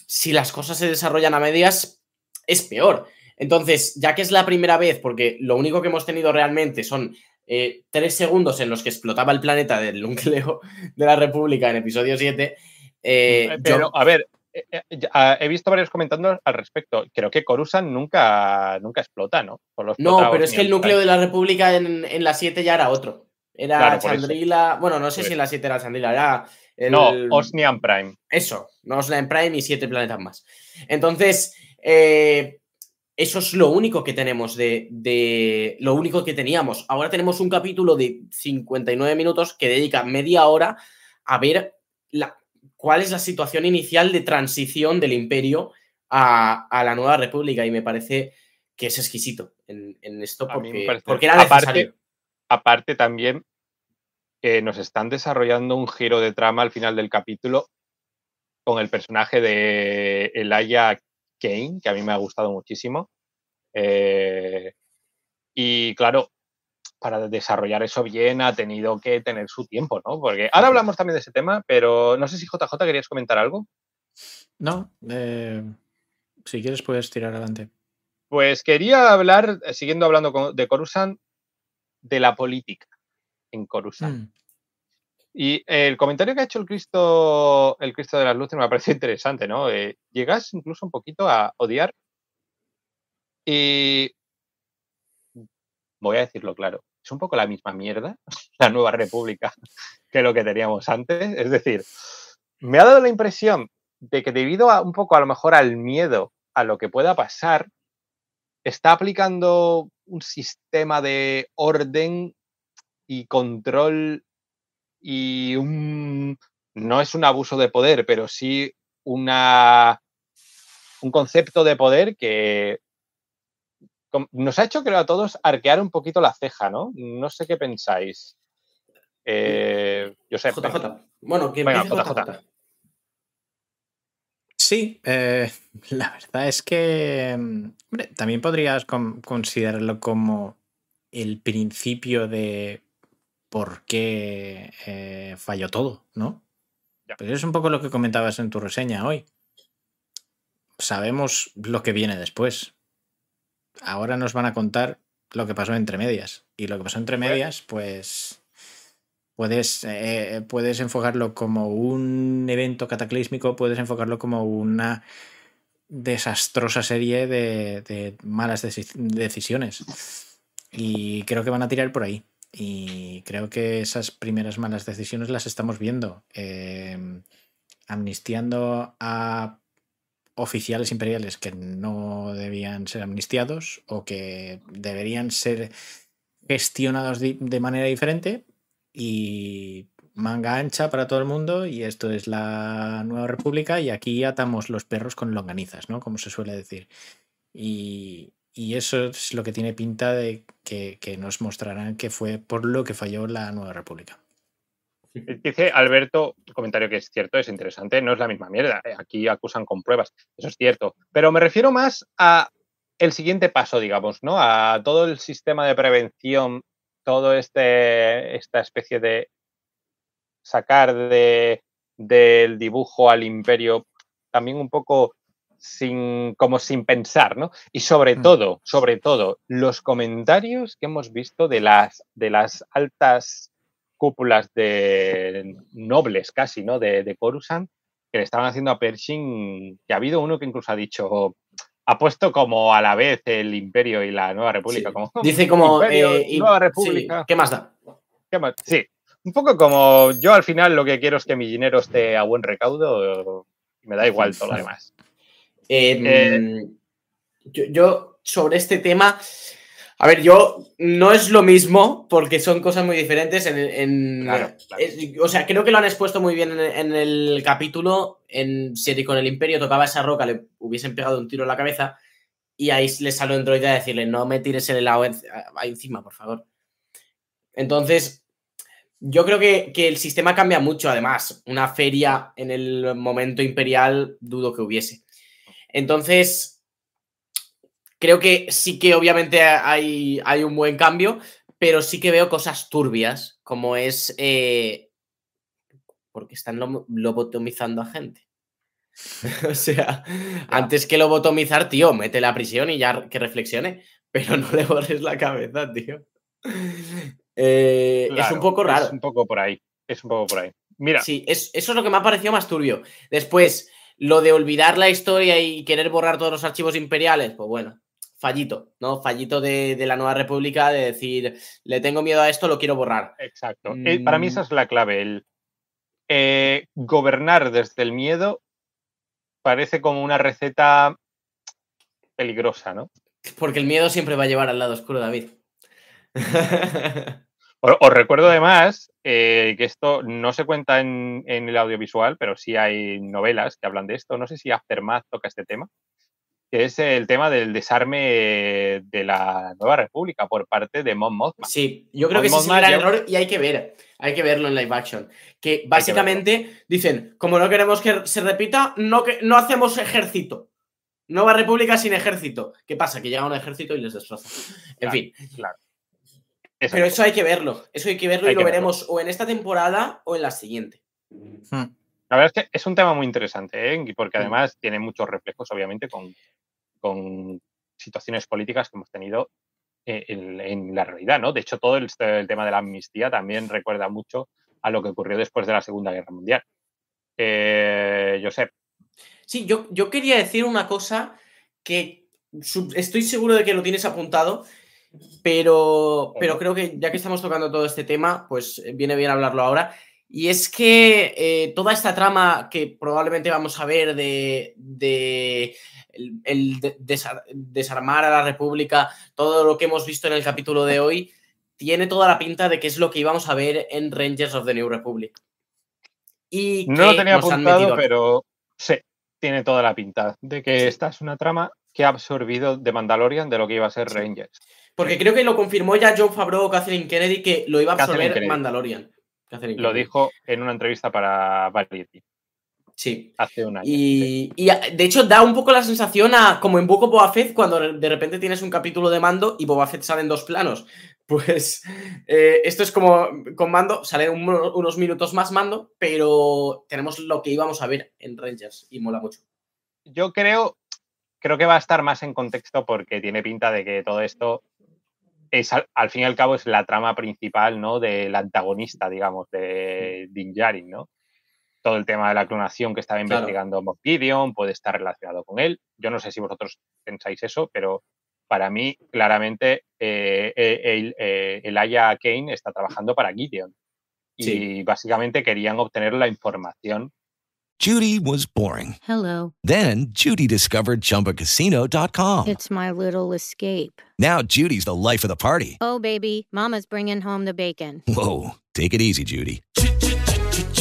si las cosas se desarrollan a medias, es peor. Entonces, ya que es la primera vez, porque lo único que hemos tenido realmente son eh, tres segundos en los que explotaba el planeta del núcleo de la República en episodio 7, eh, yo- Pero, a ver, he visto varios comentarios al respecto. Creo que Coruscant nunca, nunca explota, ¿no? No, pero es que el núcleo de la República en, en la 7 ya era otro. Era Claro. Chandrila. Bueno, no sé Pues- si en la 7 era Chandrila, era. El, No, Osnian Prime. Eso, Osland Prime y siete planetas más. Entonces, eh, eso es lo único que tenemos de, de- Lo único que teníamos. Ahora tenemos un capítulo de 59 minutos que dedica media hora a ver la, cuál es la situación inicial de transición del imperio a, a la nueva república. Y me parece que es exquisito en, en esto porque, parece- porque era aparte- necesario. Aparte también que nos están desarrollando un giro de trama al final del capítulo con el personaje de Elijah Kane, que a mí me ha gustado muchísimo. Eh, y claro, para desarrollar eso bien ha tenido que tener su tiempo, ¿no? Porque ahora hablamos también de ese tema, pero no sé si JJ querías comentar algo. No. eh, si quieres, puedes tirar adelante. Pues quería hablar, eh, siguiendo hablando de Coruscant, de la política en Coruscant. Mm. Y el comentario que ha hecho el Cristo, el Cristo de las Luces me ha parecido interesante, ¿no? Eh, llegas incluso un poquito a odiar Y voy a decirlo claro, es un poco la misma mierda, la nueva república, que lo que teníamos antes. Es decir, me ha dado la impresión de que debido a un poco a lo mejor al miedo a lo que pueda pasar, está aplicando un sistema de orden y control y un no es un abuso de poder, pero sí una un concepto de poder que nos ha hecho, creo, a todos arquear un poquito la ceja, ¿no? No sé qué pensáis. Eh, yo sé. JJ. Bueno, que Venga, JJ. JJ. Sí, eh, la verdad es que mm, hombre, también podrías con- considerarlo como el principio de por qué eh, falló todo, ¿no? Ya. Pero es un poco lo que comentabas en tu reseña hoy. Sabemos lo que viene después. Ahora nos van a contar lo que pasó entre medias. Y lo que pasó entre medias, pues puedes, eh, puedes enfocarlo como un evento cataclísmico, puedes enfocarlo como una desastrosa serie de, de malas deci- decisiones. Y creo que van a tirar por ahí. Y creo que esas primeras malas decisiones las estamos viendo. Eh, amnistiando a oficiales imperiales que no debían ser amnistiados o que deberían ser gestionados de manera diferente y manga ancha para todo el mundo y esto es la nueva república y aquí atamos los perros con longanizas, ¿no? Como se suele decir. Y, y eso es lo que tiene pinta de que, que nos mostrarán que fue por lo que falló la nueva república. Dice Alberto, un comentario que es cierto, es interesante, no es la misma mierda. eh, Aquí acusan con pruebas, eso es cierto. Pero me refiero más a el siguiente paso, digamos, ¿no? A todo el sistema de prevención, todo este esta especie de sacar de, del dibujo al imperio también un poco sin como sin pensar, ¿no? Y sobre Mm. todo, sobre todo, los comentarios que hemos visto de las de las altas cúpulas de nobles casi, ¿no? De, de Coruscant, que le estaban haciendo a Pershing, que ha habido uno que incluso ha dicho, ha puesto como a la vez el Imperio y la Nueva República. Sí. Como, Dice como. Eh, y- Nueva sí, República. ¿Qué más da? ¿Qué más? Sí, un poco como yo al final lo que quiero es que mi dinero esté a buen recaudo y me da igual todo lo demás. Eh, Eh, yo, yo sobre este tema, a ver, yo no es lo mismo porque son cosas muy diferentes. En, en- Claro, claro. es- o sea, creo que lo han expuesto muy bien en, en el capítulo. En si con el Imperio tocaba esa roca, le hubiesen pegado un tiro en la cabeza y ahí le salió droide a decirle: No me tires el helado ahí encima, por favor. Entonces, yo creo que, que el sistema cambia mucho. Además, una feria en el momento imperial, dudo que hubiese. Entonces, creo que sí que obviamente hay, hay un buen cambio, pero sí que veo cosas turbias, como es eh, porque están lo- lobotomizando a gente. o sea, antes que lobotomizar, tío, mete la prisión y ya que reflexione, pero no le borres la cabeza, tío. Eh, es un poco raro. Es un poco por ahí. Es un poco por ahí. Mira, Sí, es- eso es lo que me ha parecido más turbio. Después, lo de olvidar la historia y querer borrar todos los archivos imperiales, pues bueno, fallito, ¿no? Fallito de, de la nueva república de decir, le tengo miedo a esto, lo quiero borrar. exacto. Eh, para mí Mm. esa es la clave. El eh, gobernar desde el miedo parece como una receta peligrosa, ¿no? Porque el miedo siempre va a llevar al lado oscuro, David. Os, os recuerdo además eh, que esto no se cuenta en, en el audiovisual, pero sí hay novelas que hablan de esto. No sé si Aftermath toca este tema, que es el tema del desarme de la Nueva República por parte de Mon Mothma. Sí, yo creo que ese es el gran error y hay que ver, hay que verlo en live action. Que básicamente dicen, como no queremos que se repita, no, que, no hacemos ejército. Nueva república sin ejército. ¿Qué pasa? Que llega un ejército y les destroza. En Claro, fin, Claro. Pero es. eso hay que verlo. Eso hay que verlo Hay y lo verlo. veremos o en esta temporada o en la siguiente. Hmm. La verdad es que es un tema muy interesante, ¿eh? Porque Mm. además tiene muchos reflejos, obviamente, con, con situaciones políticas que hemos tenido eh, en, en la realidad, ¿no? De hecho, todo el, el tema de la amnistía también recuerda mucho a lo que ocurrió después de la Segunda Guerra Mundial. Eh, Josep, Sí, yo, yo quería decir una cosa que estoy seguro de que lo tienes apuntado, pero, pero creo que ya que estamos tocando todo este tema, pues eh, viene bien hablarlo ahora. Y es que eh, toda esta trama que probablemente vamos a ver de, de el, el de- desar- desarmar a la República, todo lo que hemos visto en el capítulo de hoy, tiene toda la pinta de que es lo que íbamos a ver en Rangers of the New Republic. Y No lo tenía apuntado, pero sí, tiene toda la pinta de que esta es una trama que ha absorbido de Mandalorian de lo que iba a ser Rangers. Porque creo que lo confirmó ya John Favreau o Kathleen Kennedy que lo iba a absorber. Mandalorian. Lo Kennedy. dijo en una entrevista para Variety Sí. hace un año. sí. Y, y, a- de hecho da un poco la sensación a como en Book of Boba Fett cuando de de repente tienes un capítulo de mando y Boba Fett sale en dos planos. Pues eh, esto es como con mando, sale un- unos minutos más mando, pero tenemos lo que íbamos a ver en Rangers y mola mucho. Yo creo, creo que va a estar más en contexto porque tiene pinta de que todo esto es al, al fin y al cabo es la trama principal, ¿no? Del antagonista, digamos, de Din Djarin, ¿no? Todo el tema de la clonación que estaba Claro. investigando Moff Gideon puede estar relacionado con él. Yo no sé si vosotros pensáis eso, pero para mí, claramente, eh, eh, el, eh, Elijah Kane está trabajando para Gideon. Y Sí. básicamente querían obtener la información. Judy was boring. Hello. Then Judy discovered ChumbaCasino.com. It's my little escape. Now Judy's the life of the party. Oh, baby, Mama's bringing home the bacon. Whoa, take it easy, Judy.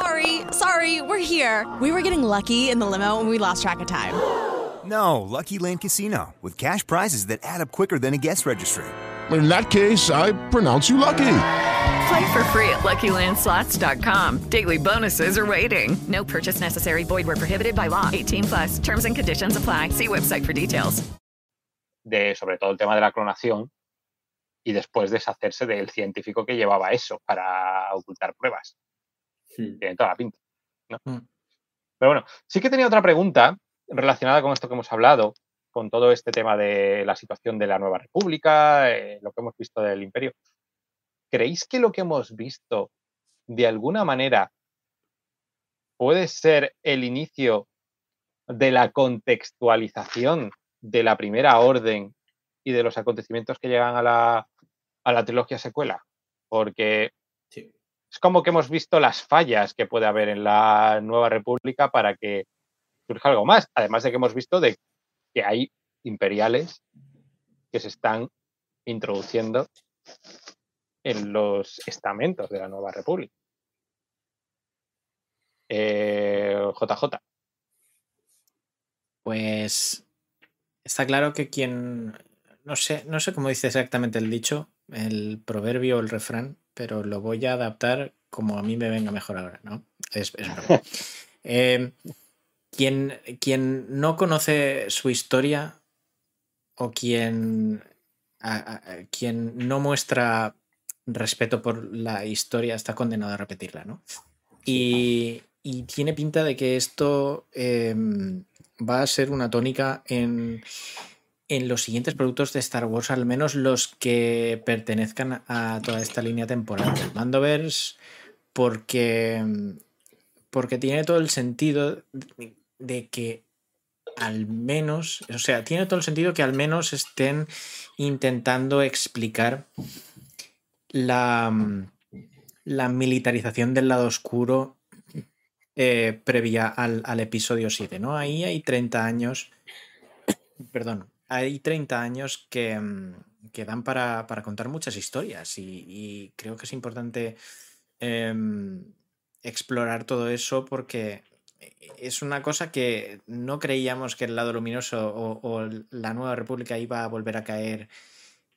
Sorry, sorry, we're here. We were getting lucky in the limo and we lost track of time. No, Lucky Land Casino, with cash prizes that add up quicker than a guest registry. In that case, I pronounce you lucky. Play for free at LuckyLandSlots.com. Daily bonuses are waiting. No purchase necessary. Void where prohibited by law. 18 plus. Terms and conditions apply. See website for details. de sobre todo el tema de la clonación y después deshacerse del científico que llevaba eso para ocultar pruebas. Hmm. Tiene toda la pinta. ¿no? Mm. Pero bueno, sí que tenía otra pregunta relacionada con esto que hemos hablado, con todo este tema de la situación de la nueva república, eh, lo que hemos visto del imperio. ¿Creéis que lo que hemos visto de alguna manera puede ser el inicio de la contextualización de la primera orden y de los acontecimientos que llegan a la, a la trilogía secuela? Porque Sí. Es como que hemos visto las fallas que puede haber en la nueva república para que surja algo más. Además de que hemos visto de que hay imperiales que se están introduciendo en los estamentos de la nueva república. Eh, JJ. Pues está claro que quien. No sé, no sé cómo dice exactamente el dicho, el proverbio o el refrán, pero lo voy a adaptar como a mí me venga mejor ahora, ¿no? Es, es. Eh, quien, quien no conoce su historia o quien, a- a- a- quien no muestra respeto por la historia está condenado a repetirla, ¿no? Y, y tiene pinta de que esto em, va a ser una tónica en, en los siguientes productos de Star Wars, al menos los que pertenezcan a toda esta línea temporal del Mandoverse, porque, porque tiene todo el sentido de- que al menos, o sea, tiene todo el sentido que al menos estén intentando explicar la, la militarización del lado oscuro eh, previa al, al episodio 7, ¿no? Ahí hay 30 años, perdón, hay 30 años que, mm, que dan para, contar muchas historias y, creo que es importante em, explorar todo eso porque es una cosa que no creíamos que el lado luminoso o, o la nueva república iba a volver a caer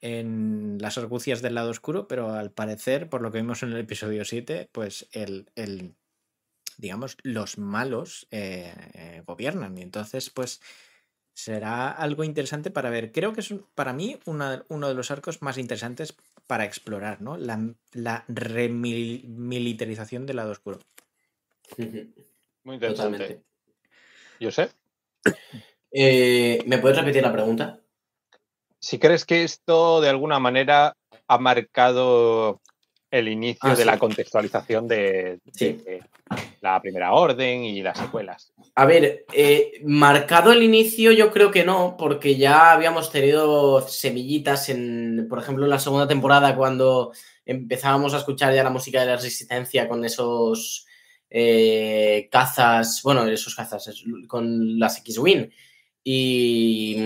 en las argucias del lado oscuro, pero al parecer, por lo que vimos en el episodio 7, pues el, el digamos, los malos eh, eh, gobiernan. Y entonces, pues será algo interesante para ver. Creo que es para mí una- uno de los arcos más interesantes para explorar, ¿no? La, la remilitarización del lado oscuro. Muy interesante. Totalmente. Yo sé. Eh, ¿Me puedes repetir la pregunta? Si crees que esto de alguna manera ha marcado el inicio Ah, de sí. la contextualización de, Sí. de la primera orden y las secuelas. A ver, eh, marcado el inicio yo creo que no, porque ya habíamos tenido semillitas en, por ejemplo, en la segunda temporada cuando empezábamos a escuchar ya la música de la resistencia con esos eh, cazas, bueno, esos cazas, con las X-Wing. Y,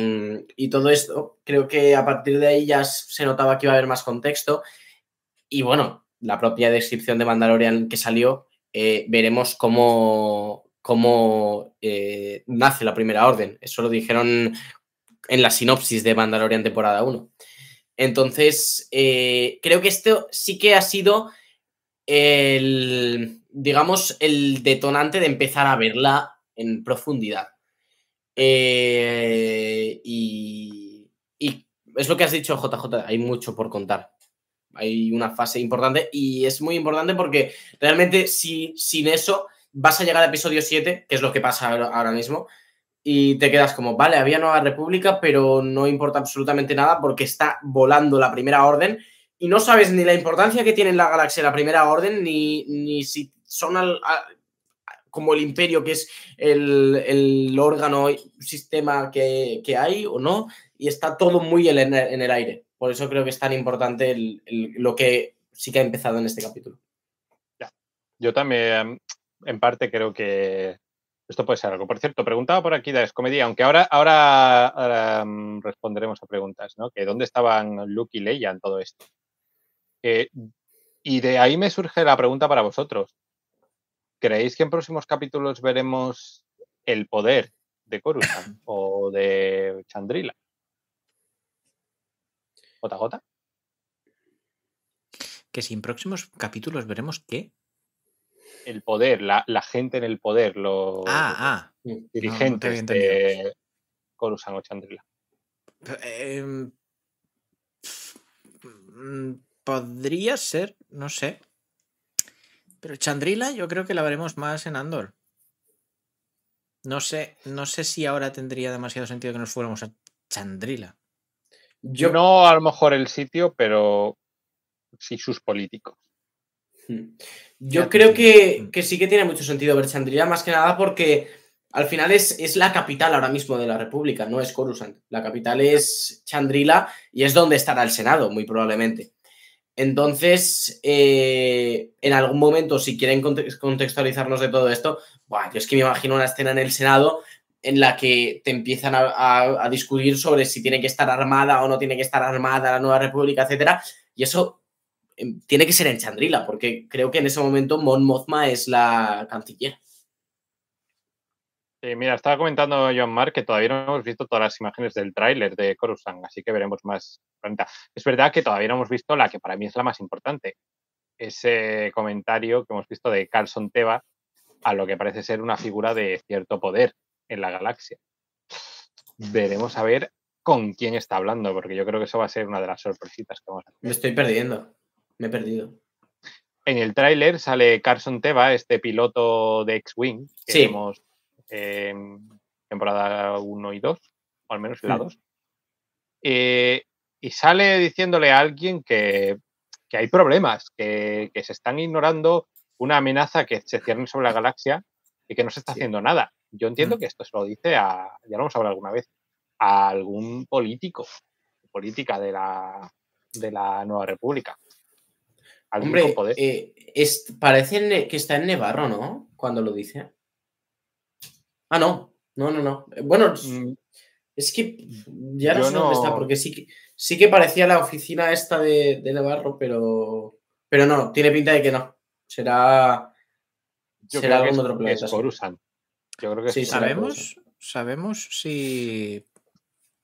y todo esto, creo que a partir de ahí ya se notaba que iba a haber más contexto. Y bueno, la propia descripción de Mandalorian que salió, eh, veremos cómo, cómo eh, nace la primera orden. Eso lo dijeron en la sinopsis de Mandalorian temporada 1. Entonces, eh, creo que esto sí que ha sido el, digamos, el detonante de empezar a verla en profundidad. Y, y es lo que has dicho, JJ, hay mucho por contar. Hay una fase importante y es muy importante porque realmente si, sin eso vas a llegar al episodio 7, que es lo que pasa ahora, mismo, y te quedas como, vale, había Nueva República, pero no importa absolutamente nada porque está volando la primera orden y no sabes ni la importancia que tiene en la galaxia la primera orden, ni, ni si son al- a- como el imperio, que es el, el órgano, sistema que, que hay o no, y está todo muy en en el aire. Por eso creo que es tan importante lo que sí que ha empezado en este capítulo. Yo también, en parte, creo que esto puede ser algo. Por cierto, preguntaba por aquí de Comedia, aunque ahora, ahora, mm, responderemos a preguntas, ¿no? Que dónde estaban Luke y Leia en todo esto. Y de ahí me surge la pregunta para vosotros. ¿Creéis que en próximos capítulos veremos el poder de Coruscant o de Chandrila? ¿JJ? Que si en próximos capítulos veremos qué. El poder, la, la gente en el poder, los Ah, ah. dirigentes había entendido. de Coruscant o Chandrila. Em, mm, podría ser, no sé. Pero Chandrila yo creo que la veremos más en Andor. No sé, no sé si ahora tendría demasiado sentido que nos fuéramos a Chandrila. Yo No a lo mejor el sitio, pero sí sus políticos. Yo Ya te creo que, que sí que tiene mucho sentido ver Chandrila, más que nada porque al final es, es la capital ahora mismo de la República, no es Coruscant. La capital es Chandrila y es donde estará el Senado, muy probablemente. Entonces, eh, en algún momento, si quieren conte- contextualizarnos de todo esto, buah, yo es que me imagino una escena en el Senado en la que te empiezan a, discutir sobre si tiene que estar armada o no tiene que estar armada la nueva república, etcétera. Y eso em, tiene que ser en Chandrila, porque creo que en ese momento Mon Mothma es la canciller. Eh, mira, estaba comentando Joan Mark que todavía no hemos visto todas las imágenes del tráiler de Coruscant, así que veremos más. pronta. Es verdad que todavía no hemos visto la que para mí es la más importante. Ese comentario que hemos visto de Carlson Teva a lo que parece ser una figura de cierto poder en la galaxia. Veremos a ver con quién está hablando, porque yo creo que eso va a ser una de las sorpresitas que vamos a Me estoy perdiendo. Me he perdido. En el tráiler sale Carson Teva, este piloto de X-Wing que Sí. vimos en temporada 1 y 2, o al menos en la Mm. 2. Eh, y sale diciéndole a alguien que, que hay problemas, que, que se están ignorando una amenaza que se cierne sobre la galaxia y que no se está Sí. haciendo nada. Yo entiendo Mm. que esto se lo dice a, ya lo hemos hablado alguna vez, a algún político, política de la, de la Nueva República. Hombre, poder. eh, es, parece que está en Nevarro, ¿no? Cuando lo dice. Ah, no. No, no, no. Eh, Bueno, es- Mm, es que ya no yo sé dónde está, porque sí que, sí que parecía la oficina esta de, de Nevarro, pero, pero no, tiene pinta de que no. Será, Yo será creo que algún es- otro planeta. es. Coruscant. Yo creo que Sí. ¿Sabemos, ¿Sabemos si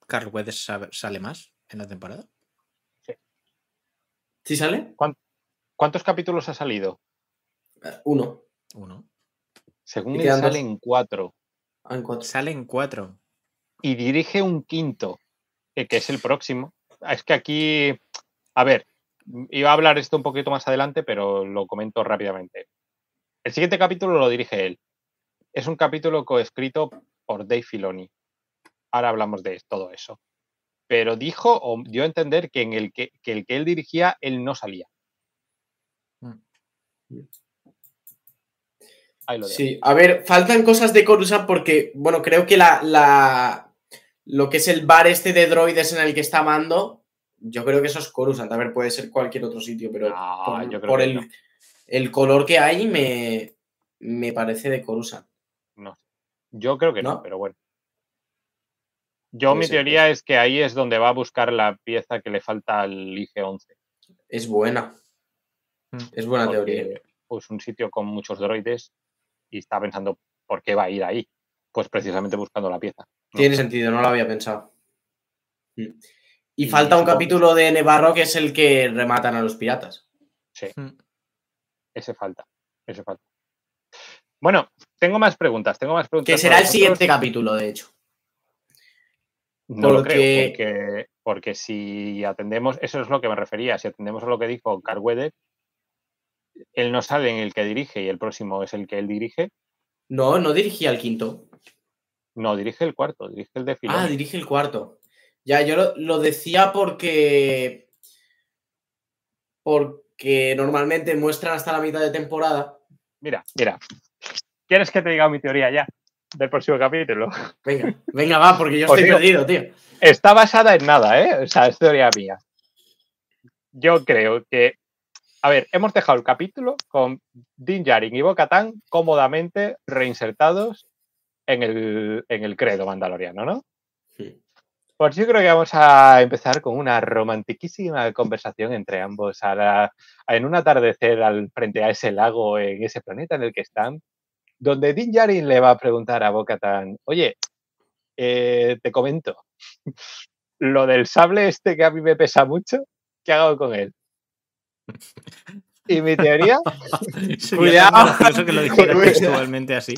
Carl Weathers sabe- sale más en la temporada? ¿Sí sale? ¿Cuántos capítulos ha salido? Eh, Uno. Uno. Según Y él salen cuatro. Ah, en cuatro. Salen cuatro. Y dirige un quinto, que, que es el próximo. Es que aquí, a ver, iba a hablar esto un poquito más adelante, pero lo comento rápidamente. El siguiente capítulo lo dirige él. Es un capítulo coescrito por Dave Filoni. Ahora hablamos de todo eso. Pero dijo o dio a entender que en el que, que el que él dirigía, él no salía. Ahí lo dejo. Sí, a ver, faltan cosas de Coruscant porque, bueno, creo que la, la- lo que es el bar este de droides en el que está Mando, yo creo que eso es Coruscant. A ver, puede ser cualquier otro sitio, pero No, por, yo creo por que el, no. el color que hay me, me parece de Coruscant. No. Yo creo que no, ¿No? pero bueno. Yo mi teoría es que ahí es donde va a buscar la pieza que le falta al IG-11. Es buena. Es buena teoría. porque, Pues un sitio con muchos droides y está pensando por qué va a ir ahí. Pues precisamente buscando la pieza. ¿no? Tiene sentido, no lo había pensado. Mm. Y Y falta un capítulo de Nevarro que es el que rematan a los piratas. Sí. Ese falta. Ese falta. Bueno, tengo más preguntas. Tengo más preguntas. Que será el siguiente capítulo, de hecho. No lo Porque- creo, porque, porque si atendemos, eso es lo que me refería, si atendemos a lo que dijo Carweather, él no sale en el que dirige y el próximo es el que él dirige. No, no dirigía el quinto. No, dirige el cuarto, dirige el de Filoni. Ah, dirige el cuarto. Ya, yo lo, lo decía porque. Porque normalmente muestran hasta la mitad de temporada. Mira, mira. ¿Quieres que te diga mi teoría ya del próximo capítulo? Venga, venga, va, porque yo Os estoy digo- perdido, tío. Está basada en nada, ¿eh? O sea, es teoría mía. Yo creo que. A ver, hemos dejado el capítulo con Din Djarin y Bo-Katan cómodamente reinsertados en el, en el credo mandaloriano, ¿no? Sí. Pues yo creo que vamos a empezar con una romantiquísima conversación entre ambos a la- en un atardecer al frente a ese lago, en ese planeta en el que están, donde Din Djarin le va a preguntar a Bo-Katan, oye, eh, te comento, lo del sable este que a mí me pesa mucho, ¿qué hago con él? Y mi teoría, Cuidado. que lo dijera textualmente así.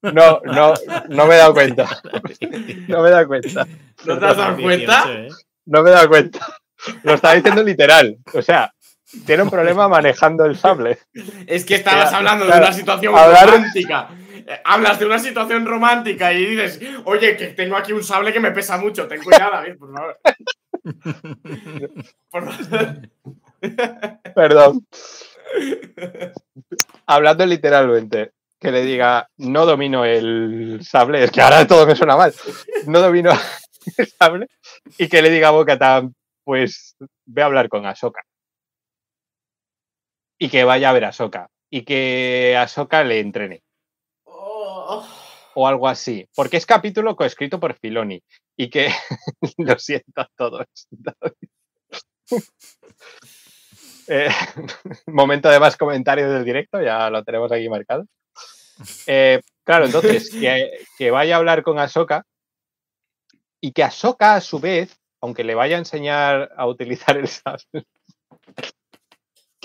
no, no, no me he dado cuenta. No me he dado cuenta. ¿No te has dado cuenta? 18, ¿eh? No me he dado cuenta. Lo estaba diciendo literal. O sea, tiene un problema manejando el sable. Es que estabas Claro, hablando de una situación Hablar- romántica. Eh, Hablas de una situación romántica y dices, oye, que tengo aquí un sable que me pesa mucho. Ten cuidado, David, por favor. Por favor. Perdón. Hablando literalmente, que le diga, no domino el sable, es que ahora todo me suena mal, no domino el sable, y que le diga a Bocatan, pues ve a hablar con Ahsoka. Y que vaya a ver a Ahsoka. Y que Ahsoka le entrene. Oh. O algo así. Porque es capítulo coescrito por Filoni. Y que lo siento a todos. Eh, momento de más comentarios del directo, ya lo tenemos aquí marcado. Eh, claro, entonces, que, que vaya a hablar con Ahsoka y que Ahsoka, a su vez, aunque le vaya a enseñar a utilizar el sable,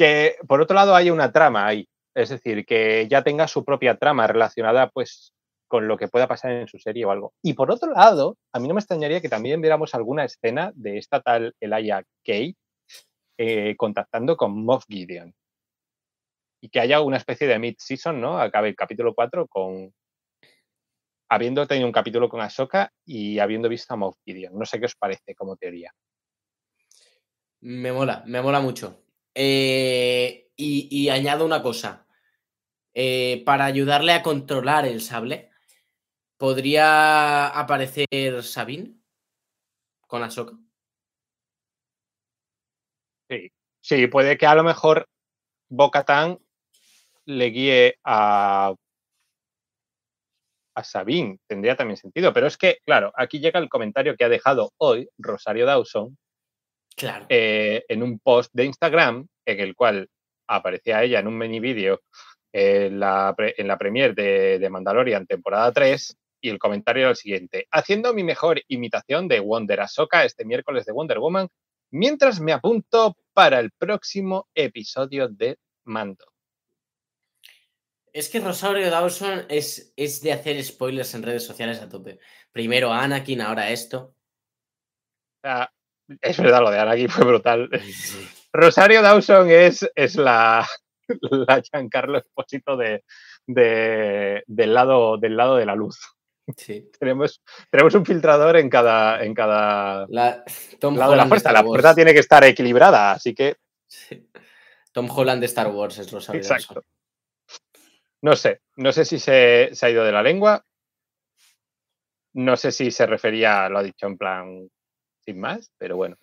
que por otro lado haya una trama ahí. Es decir, que ya tenga su propia trama relacionada, pues, con lo que pueda pasar en su serie o algo. Y por otro lado, a mí no me extrañaría que también viéramos alguna escena de esta tal Elia Kay eh, contactando con Moff Gideon. Y que haya una especie de mid-season, ¿no? Acabe el capítulo 4 con. Habiendo tenido un capítulo con Ahsoka y habiendo visto a Moff Gideon. No sé qué os parece como teoría. Me mola, me mola mucho. Eh, y, añado una cosa. Eh, para ayudarle a controlar el sable, ¿podría aparecer Sabine con Ahsoka? Sí. Sí, puede que a lo mejor Bo-Katan le guíe a, a Sabine. Tendría también sentido. Pero es que, claro, aquí llega el comentario que ha dejado hoy Rosario Dawson Claro. eh, en un post de Instagram en el cual aparecía ella en un mini vídeo en la, en la premiere de, de Mandalorian temporada 3 y el comentario era el siguiente. Haciendo mi mejor imitación de Wonder Ahsoka este miércoles de Wonder Woman mientras me apunto para el próximo episodio de Mando. Es que Rosario Dawson es, es de hacer spoilers en redes sociales a tope. Primero Anakin, ahora esto. O sea, Es verdad, lo de Anakin fue brutal. Rosario Dawson es, es la, la Giancarlo Esposito de, de- del, lado, del lado de la luz. Sí. Tenemos, tenemos un filtrador en cada, en cada La, Tom lado de la de fuerza. Star La fuerza tiene que estar equilibrada, así que Tom Holland de Star Wars es Rosario Dawson. Exacto. No sé, no sé si se, se ha ido de la lengua. No sé si se refería, lo ha dicho en plan sin más, pero bueno.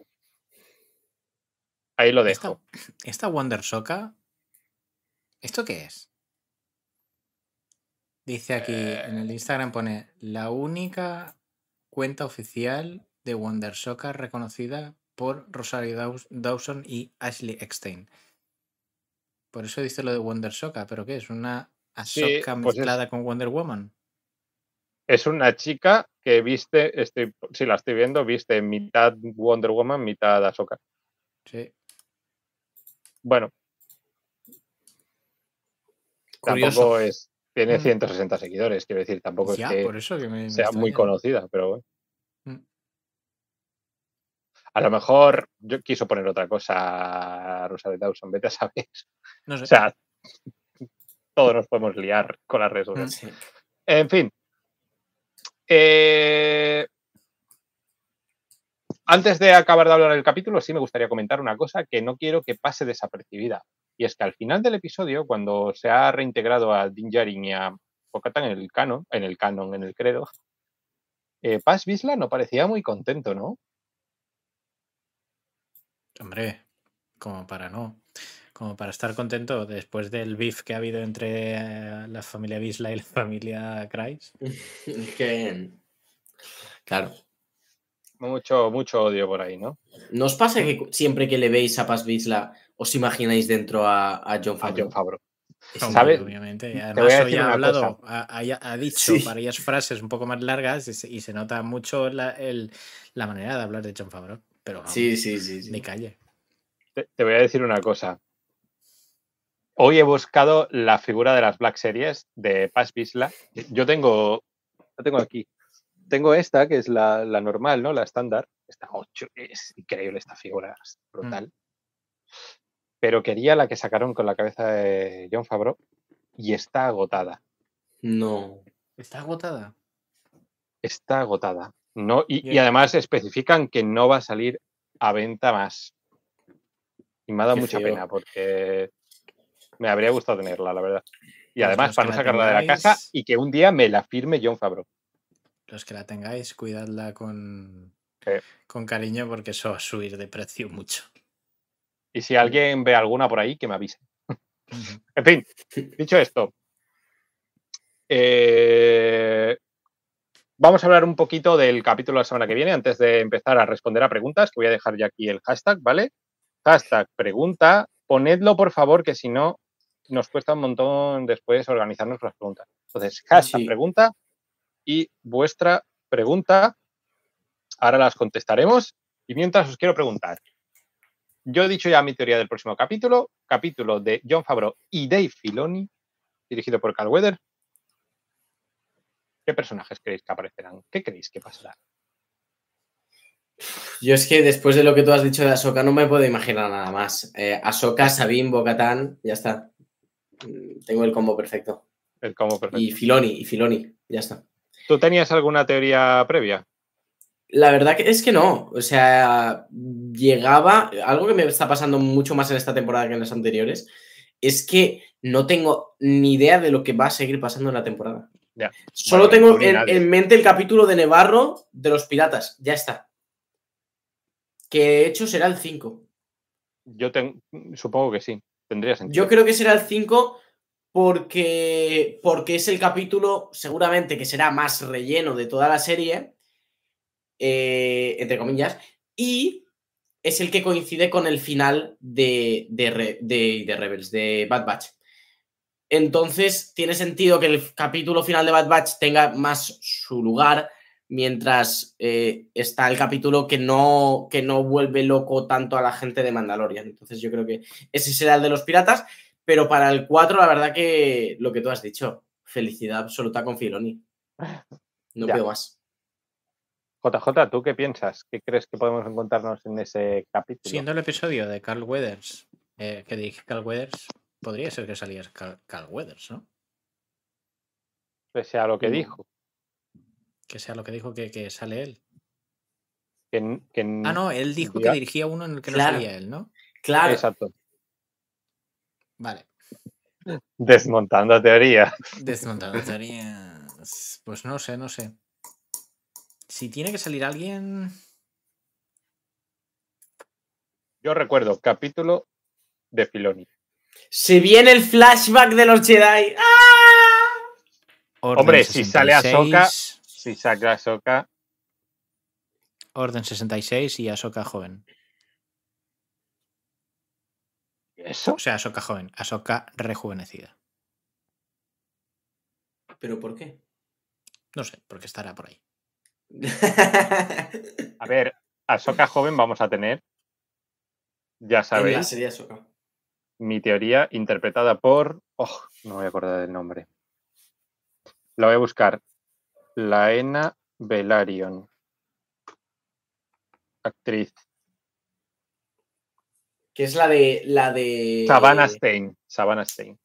Ahí lo dejo. Esta Wonder Soca, ¿esto qué es? Dice aquí en el Instagram pone la única cuenta oficial de Wonder Soca reconocida por Rosario Daws- Dawson y Ashley Eckstein. Por eso dice lo de Wonder Soca, pero ¿qué es? ¿Una Sí, Ahsoka pues es- mezclada con Wonder Woman? Es una chica que viste, estoy, si la estoy viendo, viste mitad Wonder Woman, mitad Ahsoka. Sí. Bueno. Curioso. Tampoco es. Tiene Mm. 160 seguidores, quiero decir, tampoco Ya, es que por eso que me, me sea muy conocida, pero bueno. Mm. A lo mejor yo quiso poner otra cosa Rosa de Dawson, vete a saber. No sé. O sea, todos nos podemos liar con las redes sociales. Sí. En fin. Eh, Antes de acabar de hablar del capítulo, sí me gustaría comentar una cosa que no quiero que pase desapercibida. Y es que al final del episodio, cuando se ha reintegrado a Din y a Bo-Katan en el canon, en el canon, en el credo, eh, Paz no parecía muy contento, ¿no? Hombre, como para no. Como para estar contento después del beef que ha habido entre eh, la familia Bisla y la familia Kreis. Que. Claro. Mucho, mucho odio por ahí, ¿no? ¿No os pasa que siempre que le veis a Paz Vizla os imagináis dentro a, a John A Favreau? John Favreau. Obviamente. Y además a hoy ha hablado, ha, ha- ha dicho Sí. varias frases un poco más largas y se, y se nota mucho la, el- la manera de hablar de John Favreau. Pero vamos, Sí, sí, sí. sí. ni calle. Te, te voy a decir una cosa. Hoy he buscado la figura de las Black Series de Paz Vizla. Yo tengo, la tengo aquí. Tengo esta, que es la, la normal, ¿no? La estándar. Está 8. Es increíble esta figura. Es brutal. Pero quería la que sacaron con la cabeza de John Favreau y está agotada. No. ¿Está agotada? Está agotada. No, y, además especifican que no va a salir a venta más. Y me ha dado Qué mucha feo. pena porque me habría gustado tenerla, la verdad. Y además para no la sacarla de la casa tengáis- y que un día me la firme John Favreau. Los que la tengáis, cuidadla con, Sí. con cariño porque eso va a subir de precio mucho. Y si alguien ve alguna por ahí, que me avise. En fin, dicho esto, eh, vamos a hablar un poquito del capítulo de la semana que viene antes de empezar a responder a preguntas, que voy a dejar ya aquí el hashtag, ¿vale? Hashtag pregunta, ponedlo por favor, que si no nos cuesta un montón después organizarnos las preguntas. Entonces, hashtag Sí. pregunta y vuestra pregunta, ahora las contestaremos. Y mientras os quiero preguntar, yo he dicho ya mi teoría del próximo capítulo, capítulo de John Favreau y Dave Filoni, dirigido por Carl Weather. ¿Qué personajes creéis que aparecerán? ¿Qué creéis que pasará? Yo es que después de lo que tú has dicho de Ahsoka no me puedo imaginar nada más. Eh, Ahsoka, Sabine, Bo-Katan, ya está. Mm, Tengo el combo perfecto. El combo perfecto. Y Filoni, y Filoni, ya está. ¿Tú tenías alguna teoría previa? La verdad que es que no. O sea, llegaba. Algo que me está pasando mucho más en esta temporada que en las anteriores es que no tengo ni idea de lo que va a seguir pasando en la temporada. Ya. Solo Bueno, tengo en, mente el capítulo de Nevarro de los piratas. Ya está. Que de hecho será el 5. Yo supongo que sí. Tendría sentido. Yo creo que será el 5 porque, porque es el capítulo seguramente que será más relleno de toda la serie, eh, entre comillas, y es el que coincide con el final de, de, de- de Rebels, de Bad Batch. Entonces tiene sentido que el capítulo final de Bad Batch tenga más su lugar, mientras eh, está el capítulo que no, que no vuelve loco tanto a la gente de Mandalorian. Entonces yo creo que ese será el de los piratas, pero para el 4 la verdad que lo que tú has dicho, felicidad absoluta con Filoni. No Ya. pido más. JJ, ¿tú qué piensas? ¿Qué crees que podemos encontrarnos en ese capítulo? Siendo el episodio de Carl Weathers, eh, que dije Carl Weathers, podría ser que saliera Carl, Carl Weathers, ¿no? Pese a lo que Mm. dijo. Que sea lo que dijo que, que sale él. Que, que Ah, no, él dijo que dirigía uno en el que no salía él, ¿no? Claro. Exacto. Vale. Desmontando teoría. Desmontando teorías. Pues no sé, no sé. Si tiene que salir alguien. Yo recuerdo capítulo de Filoni. Se viene el flashback de los Jedi. ¡Ah! Hombre, si sale Ahsoka, 66, si sale Ahsoka, Orden 66 y Ahsoka joven. ¿eso? O sea, Ahsoka joven. Ahsoka rejuvenecida. ¿Pero por qué? No sé, porque estará por ahí. A ver, Ahsoka joven vamos a tener, ya sabéis, Ahsoka. mi teoría interpretada por... Oh, no me voy a acordar del nombre. La voy a buscar. Laena Velaryon. Actriz. Que es la de. La de. Savannah Stein. Savannah Stein.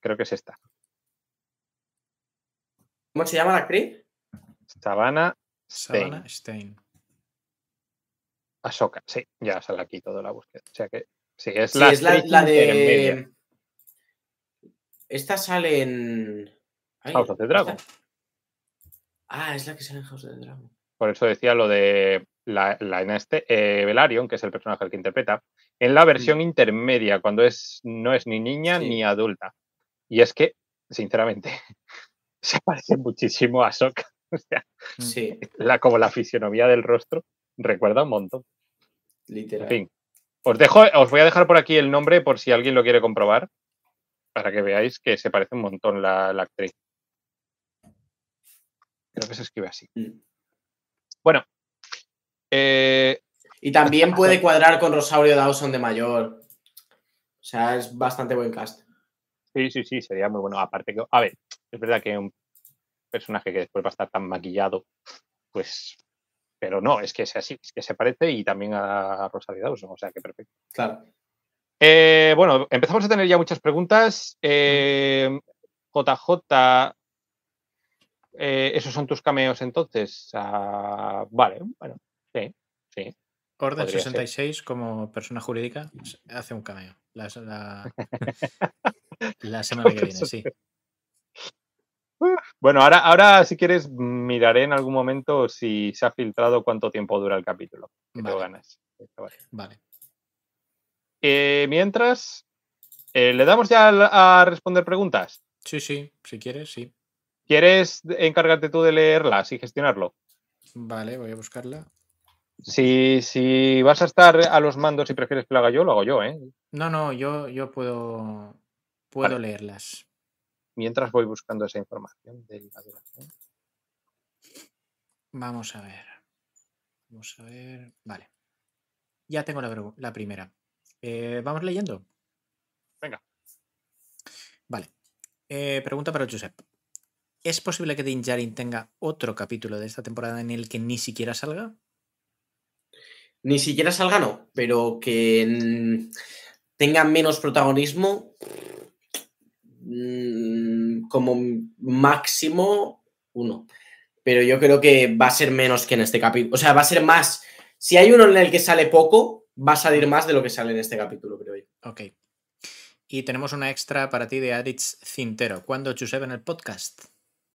Creo que es esta. ¿Cómo se llama la actriz? Savannah Stein. Savannah Stein. Ahsoka, sí, ya sale aquí toda la búsqueda. O sea que sí, es Sí, la, es la, de. Esta sale en. Ay, House of the Dragon. esta- Ah, es la que sale en House of the Dragon. Por eso decía lo de la, la en este, eh, Velaryon, que es el personaje al que interpreta, en la versión intermedia, cuando es, no es ni niña Mm. Sí. ni adulta. Y es que, sinceramente, se parece muchísimo a Ahsoka. O sea, Sí, la, como la fisionomía del rostro recuerda un montón. literal. En fin. Os, dejo, os voy a dejar por aquí el nombre por si alguien lo quiere comprobar, para que veáis que se parece un montón la, la actriz. Creo que se escribe así. Mm. Bueno. eh, Y también puede cuadrar con Rosario Dawson de mayor. O sea, es bastante buen cast. sí, sí, sí, sería muy bueno. Aparte que, a ver, es verdad que un personaje que después va a estar tan maquillado, pues... Pero no, es que es así, es que se parece y también a Rosario Dawson, o sea que perfecto. Claro. Eh, bueno, empezamos a tener ya muchas preguntas. Eh, JJ, eh, ¿esos son tus cameos entonces? Vale, bueno, sí, sí. Orden Podría ser. 66, como persona jurídica, hace un cameo. La, la- la semana que viene, sí. Bueno, ahora, ahora si quieres miraré en algún momento si se ha filtrado cuánto tiempo dura el capítulo. Que Vale. ganas. Vale. Vale. Eh, mientras, eh, ¿le damos ya a, a responder preguntas? Sí, sí, si quieres, sí. ¿Quieres encargarte tú de leerlas y gestionarlo? Vale, voy a buscarla. Si, si vas a estar a los mandos y prefieres que lo haga yo, lo hago yo, ¿eh? No, no, yo, yo puedo, puedo Vale. leerlas. Mientras voy buscando esa información de la duración. Vamos a ver. Vamos a ver. Vale. Ya tengo la, la primera. Eh, Vamos leyendo. Venga. Vale. Eh, pregunta para Josep. ¿Es posible que Din Djarin tenga otro capítulo de esta temporada en el que ni siquiera salga? Ni siquiera salga, no, pero que tenga menos protagonismo mm, como máximo uno. Pero yo creo que va a ser menos que en este capítulo. O sea, va a ser más. Si hay uno en el que sale poco, va a salir más de lo que sale en este capítulo, creo yo. Ok. Y tenemos una extra para ti de Aritz Cintero. ¿Cuándo Josep en el podcast?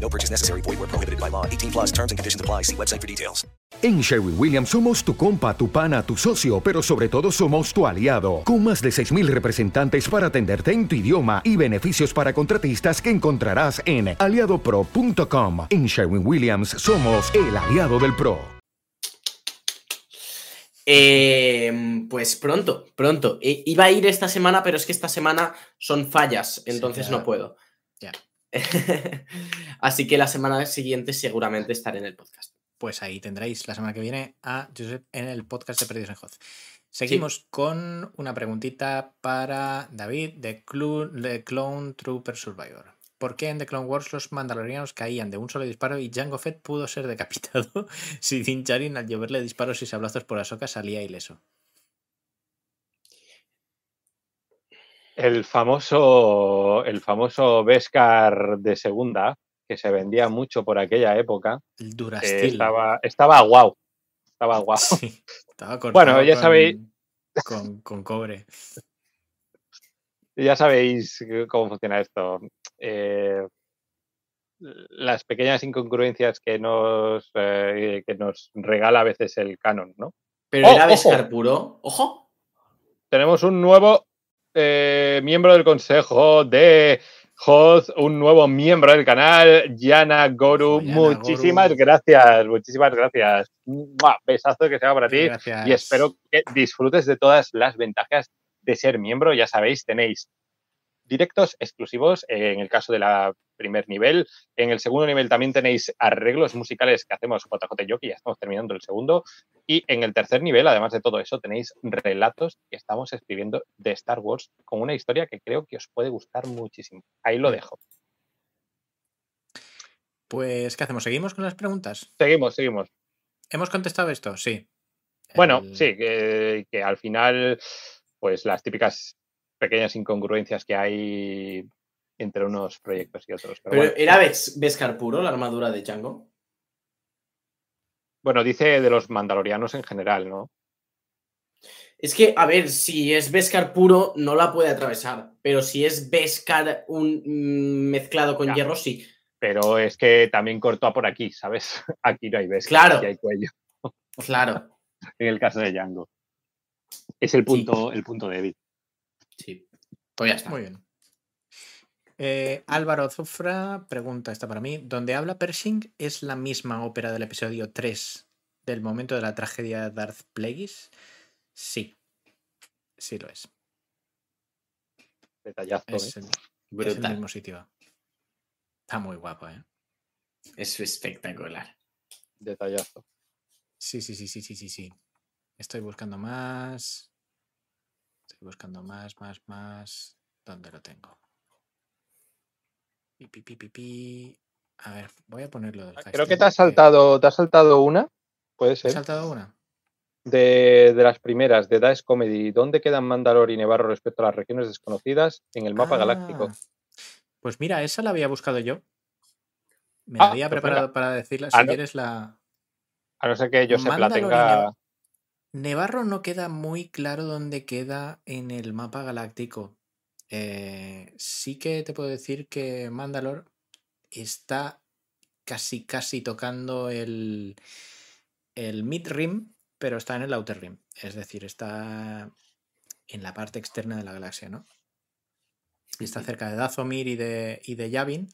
No purchase necessary. Void where prohibited by law. 18 plus terms and conditions apply. See website for details. En Sherwin Williams somos tu compa, tu pana, tu socio, pero sobre todo somos tu aliado, con más de 6.000 representantes para atenderte en tu idioma y beneficios para contratistas que encontrarás en aliadopro.com. En Sherwin Williams somos el aliado del PRO. Eh, pues pronto, pronto. Eh, iba a ir esta semana, pero es que esta semana son fallas, entonces no puedo. Así que la semana siguiente seguramente estaré en el podcast. Pues ahí tendréis la semana que viene a Josep en el podcast de Perdidos en Hoz. Seguimos con una preguntita para David de, Clu- de Clone Trooper Survivor. ¿Por qué en The Clone Wars los mandalorianos caían de un solo disparo y Jango Fett pudo ser decapitado si Din Djarin al lloverle disparos y sablazos por Ahsoka salía ileso? El famoso, el famoso Beskar de segunda, que se vendía mucho por aquella época, El eh, Durastil. estaba, estaba guau. Estaba guau. Sí, estaba Bueno, ya con- sabéis, Con, con cobre. ya sabéis cómo funciona esto. Eh, las pequeñas incongruencias que nos, eh, que nos regala a veces el canon, ¿no? Pero ¡Oh, era ojo! Beskar puro. ¡Ojo! Tenemos un nuevo eh, miembro del consejo de Hoth, un nuevo miembro del canal, Yana Goru. Yana muchísimas Goru. gracias, muchísimas gracias. ¡Mua! Besazo que se va para ti. Gracias. Y espero que disfrutes de todas las ventajas de ser miembro. Ya sabéis, tenéis directos exclusivos eh, en el caso de la primer nivel. En el segundo nivel también tenéis arreglos musicales que hacemos JJ y yo, que ya estamos terminando el segundo. Y en el tercer nivel, además de todo eso, tenéis relatos que estamos escribiendo de Star Wars con una historia que creo que os puede gustar muchísimo. Ahí lo dejo. Pues, ¿qué hacemos? ¿Seguimos con las preguntas? Seguimos, seguimos. ¿Hemos contestado esto? Sí. Bueno, El- sí, que, que al final, pues las típicas pequeñas incongruencias que hay entre unos proyectos y otros. Pero Pero bueno. ¿era Bes- Beskar puro la armadura de Django? Bueno, dice de los mandalorianos en general, ¿no? Es que, a ver, si es Beskar puro, no la puede atravesar. Pero si es Beskar un, mm, mezclado con Ya. hierro, sí. Pero es que también cortó por aquí, ¿sabes? Aquí no hay ves, Claro. aquí hay cuello. Claro. En el caso de Django. Es el punto, el punto débil. Sí. Pues ya está. Muy bien. Eh, Álvaro Zufra pregunta, esta para mí, ¿donde habla Pershing es la misma ópera del episodio 3 del momento de la tragedia de Darth Plagueis? Sí, sí lo es. Detallazo, Es ¿eh? el, es el Brutal. mismo sitio. Está muy guapo, ¿eh? Es espectacular. Detallazo. Sí, sí, sí, sí, sí, sí, sí. Estoy buscando más. Estoy buscando más, más, más. ¿Dónde lo tengo? Pi, pi, pi, pi, pi. A ver, voy a ponerlo del Creo que te has porque- saltado, te has saltado una, puede ¿He ser, saltado una? de, de las primeras, de Dice Comedy. ¿Dónde quedan Mandalor y Nevarro respecto a las regiones desconocidas en el mapa galáctico? Ah, Pues mira, esa la había buscado yo. Me la Ah, había pues preparado para decirla. Ah, Si no. quieres la. A no ser que Josep la Mandalor y tenga... Neva- Nevarro no queda muy claro dónde queda en el mapa galáctico. Eh, sí que te puedo decir que Mandalor está casi casi tocando el, el mid rim, pero está en el outer rim. Es decir, está en la parte externa de la galaxia, ¿no? Está cerca de Dathomir y de, y de Yavin.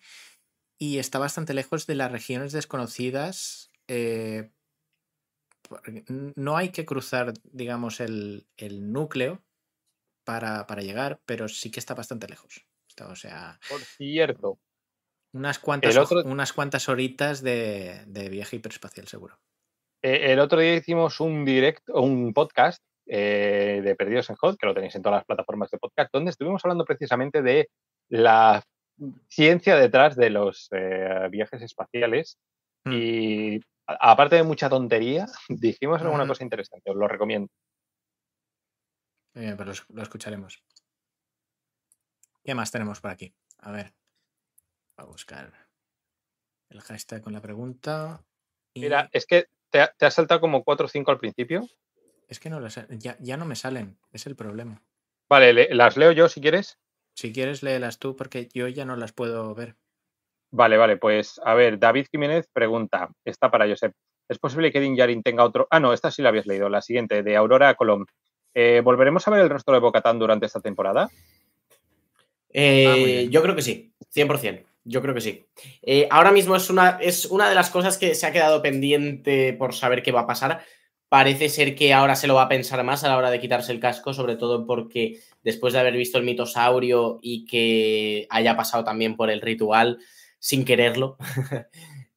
Y está bastante lejos de las regiones desconocidas. eh, no hay que cruzar, digamos, el, el núcleo para, para llegar, pero sí que está bastante lejos. O sea, Por cierto, unas cuantas, El otro- unas cuantas horitas de, de viaje hiperespacial, seguro. eh, el otro día hicimos un directo, un podcast eh, de Perdidos en Hot, que lo tenéis en todas las plataformas de podcast, donde estuvimos hablando precisamente de la ciencia detrás de los eh, viajes espaciales. Mm. Y a- aparte de mucha tontería, dijimos alguna Ujú. cosa interesante, os lo recomiendo. Muy bien, pues lo, es- lo escucharemos. ¿Qué más tenemos por aquí? A ver. Voy a buscar el hashtag con la pregunta. y- Mira, es que te, ha- te has saltado como 4 o 5 al principio. Es que no lo sé, ya, ya no me salen, es el problema. Vale, le- las leo yo si quieres. Si quieres, léelas tú porque yo ya no las puedo ver. Vale, vale, pues a ver, David Jiménez pregunta, está para Josep. ¿Es posible que Din Djarin tenga otro? Ah, no, esta sí la habías leído, la siguiente, de Aurora Colom. Eh, ¿Volveremos a ver el rostro de Bocatán durante esta temporada? Eh, Ah, yo creo que sí, 100%. Yo creo que sí. Eh, ahora mismo es una, es una de las cosas que se ha quedado pendiente por saber qué va a pasar, parece ser que ahora se lo va a pensar más a la hora de quitarse el casco, sobre todo porque después de haber visto el mitosaurio y que haya pasado también por el ritual sin quererlo,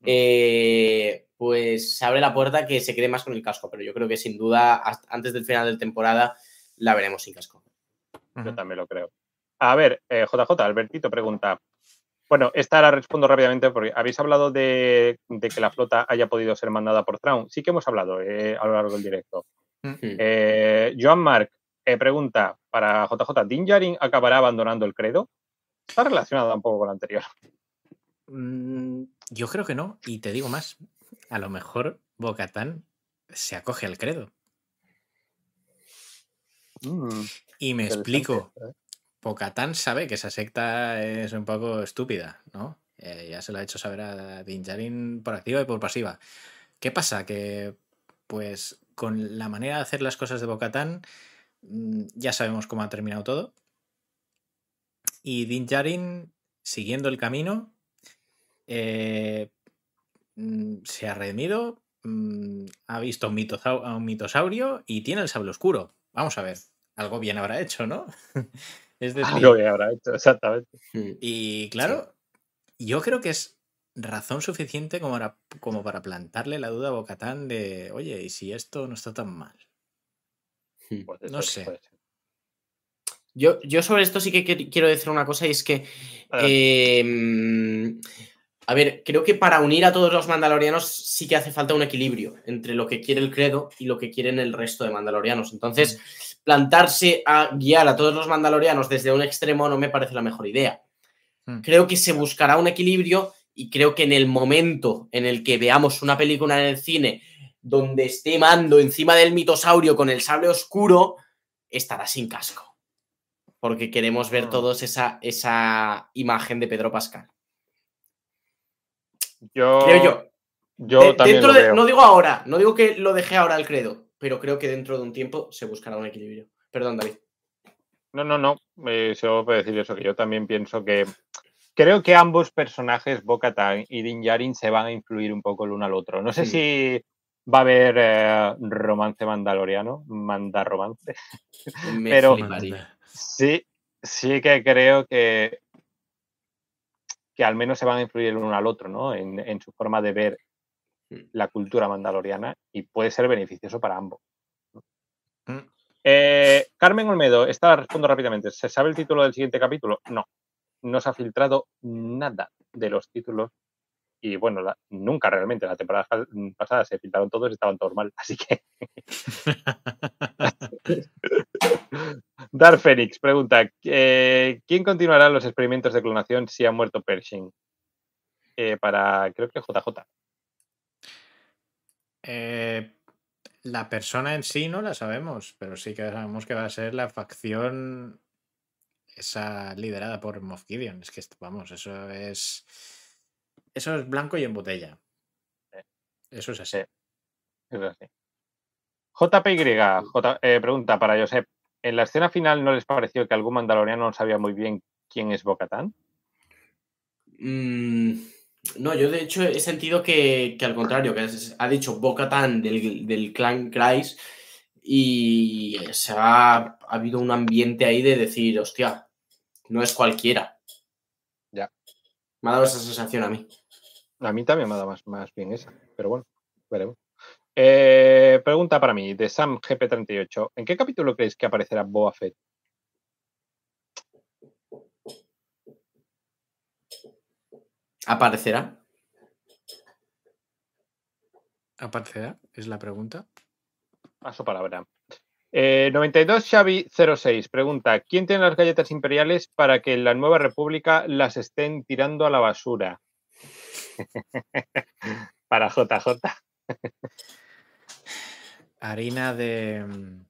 eh, pues se abre la puerta que se quede más con el casco. Pero yo creo que sin duda, antes del final de temporada, la veremos sin casco. Yo también lo creo. A ver, JJ, Albertito pregunta. Bueno, esta la respondo rápidamente porque habéis hablado de, que la flota haya podido ser mandada por Traun. Sí que hemos hablado eh, a lo largo del directo. Eh, Joan Mark eh, pregunta para JJ, ¿Din acabará abandonando el credo? Está relacionado un poco con lo anterior. Mm, yo creo que no, y te digo más, a lo mejor Bocatán se acoge al credo. Mm, y me explico. Bocatán sabe que esa secta es un poco estúpida, ¿no? Eh, ya se lo ha hecho saber a Din por activa y por pasiva. ¿Qué pasa? Que, pues, con la manera de hacer las cosas de Bocatán, mm, ya sabemos cómo ha terminado todo. Y Din Djarin, siguiendo el camino, eh, mm, se ha redimido, mm, ha visto a un mitosaurio y tiene el sable oscuro. Vamos a ver, algo bien habrá hecho, ¿no? Es decir, Algo bien habrá hecho, exactamente. Y claro, yo creo que es razón suficiente como para, como para plantarle la duda a Bocatán de, oye, ¿y si esto no está tan mal? Pues no sé. Yo, yo sobre esto sí que quiero decir una cosa y es que a ver, creo que para unir a todos los mandalorianos sí que hace falta un equilibrio entre lo que quiere el credo y lo que quieren el resto de mandalorianos. Entonces, plantarse a guiar a todos los mandalorianos desde un extremo no me parece la mejor idea. Hmm. Creo que se buscará un equilibrio y creo que en el momento en el que veamos una película en el cine donde esté Mando encima del mitosaurio con el sable oscuro, estará sin casco. Porque queremos ver Ah. todos esa, esa imagen de Pedro Pascal. Yo, Creo yo. yo De- también dentro lo de- no digo ahora, no digo que lo deje ahora el credo, pero creo que dentro de un tiempo se buscará un equilibrio. Perdón, David. No, no, no. Eh, solo puedo decir eso, que yo también pienso que. Creo que ambos personajes, Bo-Katan y Din Djarin, se van a influir un poco el uno al otro. No sé Sí. si va a haber eh, romance mandaloriano, mandarromance. Me Pero fliparía. sí, sí que creo que, que al menos se van a influir el uno al otro, ¿no? En, en su forma de ver la cultura mandaloriana y puede ser beneficioso para ambos. Mm. Eh, Carmen Olmedo, esta la respondo rápidamente. ¿Se sabe el título del siguiente capítulo? No. No se ha filtrado nada de los títulos. Y bueno, la- nunca realmente. La temporada fa- pasada se filtraron todos y estaban todos mal. Así que. Dark Phoenix pregunta: eh, ¿Quién continuará los experimentos de clonación si ha muerto Pershing? Eh, para, creo que JJ. Eh, la persona en sí no la sabemos, pero sí que sabemos que va a ser la facción esa liderada por Moff Gideon. Es que, vamos, eso es. Eso es blanco y en botella. Eso es así. Es así. JPY J- eh, pregunta para Josep. ¿En la escena final no les pareció que algún mandaloriano no sabía muy bien quién es Bocatán? Mm, no, yo de hecho he sentido que, que al contrario, que es- ha dicho Bo-Katan del, del clan Christ y se ha, ha habido un ambiente ahí de decir, hostia, no es cualquiera. Ya. Me ha dado esa sensación a mí. A mí también me ha dado más, más bien esa, pero bueno, veremos. Eh, pregunta para mí, de Sam GP38. ¿En qué capítulo creéis que aparecerá Boba Fett? ¿Aparecerá? ¿Aparecerá? Es la pregunta. Paso palabra. Eh, 92 Xavi 06 pregunta: ¿Quién tiene las galletas imperiales para que en la nueva república las estén tirando a la basura? para JJ. Harina de. mm,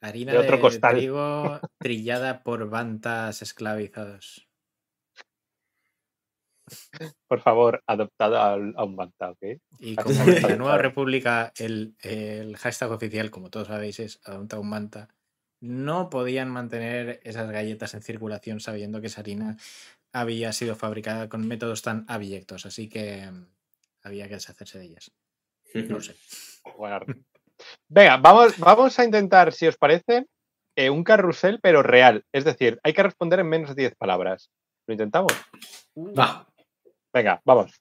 Harina De otro costal. trigo trillada por bantas esclavizados. Por favor, adoptado a, un banta, ¿ok? Y como en la nueva república el, el hashtag oficial, como todos sabéis, es adopta un manta, no podían mantener esas galletas en circulación sabiendo que esa harina había sido fabricada con métodos tan abyectos, así que mm, había que deshacerse de ellas. No sé. Venga, vamos, vamos a intentar, si os parece, eh, un carrusel, pero real. Es decir, hay que responder en menos de 10 palabras. ¿Lo intentamos? Va. Venga, vamos.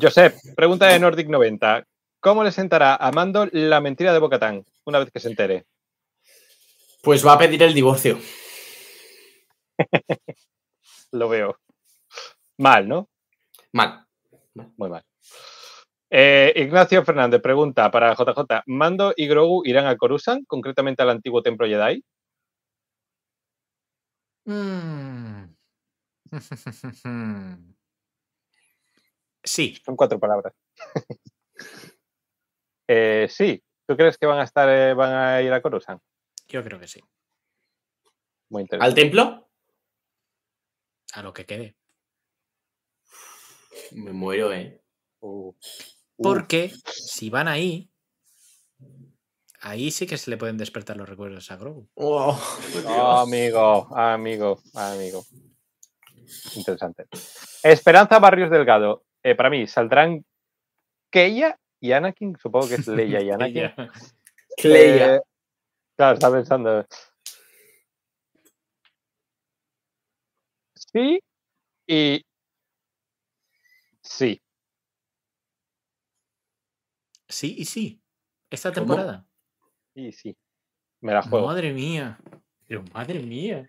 Josep, pregunta de Nordic 90. ¿Cómo le sentará a Mando la mentira de Bocatán una vez que se entere? Pues va a pedir el divorcio. Lo veo. Mal, ¿no? Mal. Muy mal. Eh, Ignacio Fernández pregunta para JJ: ¿Mando y Grogu irán a Coruscant, concretamente al antiguo templo Jedi? Mm. Sí. Son cuatro palabras. Eh, sí. ¿Tú crees que van a estar, eh, van a ir a Coruscant? Yo creo que sí. Muy interesante. ¿Al templo? A lo que quede. Me muero, eh. Uh, Porque si van ahí, ahí sí que se le pueden despertar los recuerdos a Grogu. Oh, Oh, amigo, amigo, amigo. Interesante. Esperanza Barrios Delgado. Eh, para mí, saldrán Keia y Anakin. Supongo que es Leia y Anakin. Eh, claro, está pensando. Sí y sí. Sí y sí. Esta temporada. Y sí. Me la juego. Madre mía. Pero madre mía.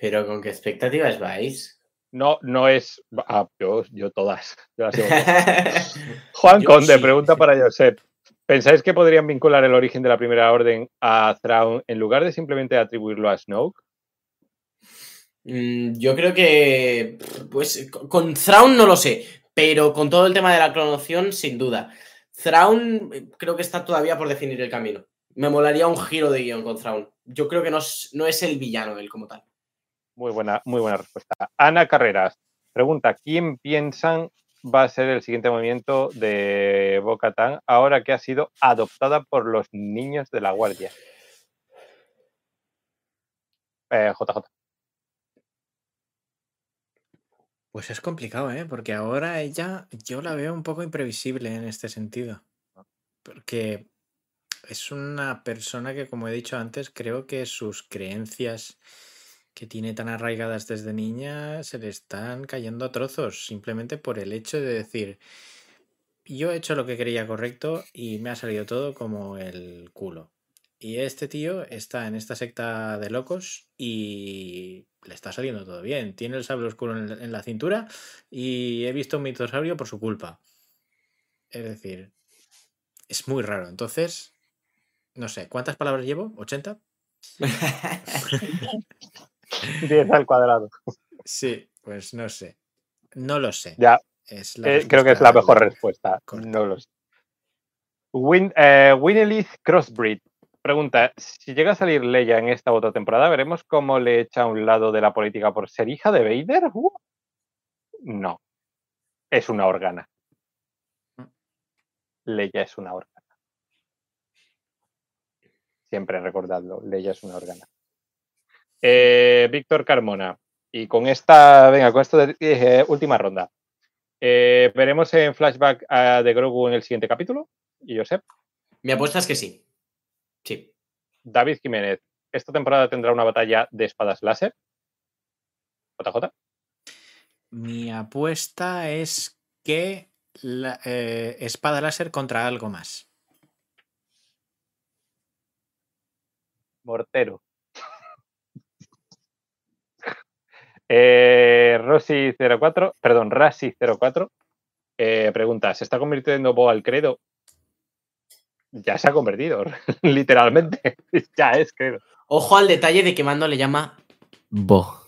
Pero con qué expectativas vais. No, no es. Ah, yo, yo todas. Yo las. Juan Yo Conde, sí. pregunta para Josep. ¿Pensáis que podrían vincular el origen de la primera orden a Thrawn en lugar de simplemente atribuirlo a Snoke? Mm, Yo creo que. Pues con- Thrawn no lo sé, pero con todo el tema de la clonación, sin duda. Thrawn eh, creo que está todavía por definir el camino. Me molaría un giro de guion con Thrawn. Yo creo que no es, no es el villano él como tal. Muy buena, muy buena respuesta. Ana Carreras pregunta: ¿Quién piensan va a ser el siguiente movimiento de Boca Tan ahora que ha sido adoptada por los niños de la guardia? Eh, JJ. Pues es complicado, ¿eh? Porque ahora ella, yo la veo un poco imprevisible en este sentido. Porque es una persona que, como he dicho antes, creo que sus creencias que tiene tan arraigadas desde niña se le están cayendo a trozos, simplemente por el hecho de decir, yo he hecho lo que creía correcto y me ha salido todo como el culo. Y este tío está en esta secta de locos y le está saliendo todo bien. Tiene el sable oscuro en la- cintura y he visto un mitosaurio por su culpa. Es decir, es muy raro. Entonces, no sé, ¿cuántas palabras llevo? ¿80? 10 al cuadrado. Sí, pues no sé. No lo sé. Ya. Es la Eh, creo que es la mejor respuesta. No lo sé. Win, eh, Winelith Crossbreed pregunta: si llega a salir Leia en esta otra temporada, ¿veremos cómo le echa a un lado de la política por ser hija de Vader? Uh, no. Es una organa. Leia es una organa. Siempre recordadlo, Leia es una organa. Eh, Víctor Carmona. Y con esta, venga, con esta eh, última ronda. Eh, ¿Veremos en flashback a de Grogu en el siguiente capítulo? ¿Y Josep? Mi apuesta es que sí. Sí. David Jiménez. ¿Esta temporada tendrá una batalla de espadas láser? JJ. Mi apuesta es que la, eh, espada láser contra algo más. Mortero. Eh, Rossi04, perdón, Rasi04 eh, pregunta: ¿se está convirtiendo Bo al credo? Ya se ha convertido, literalmente. ya es credo. Ojo al detalle de que Mando le llama Bo.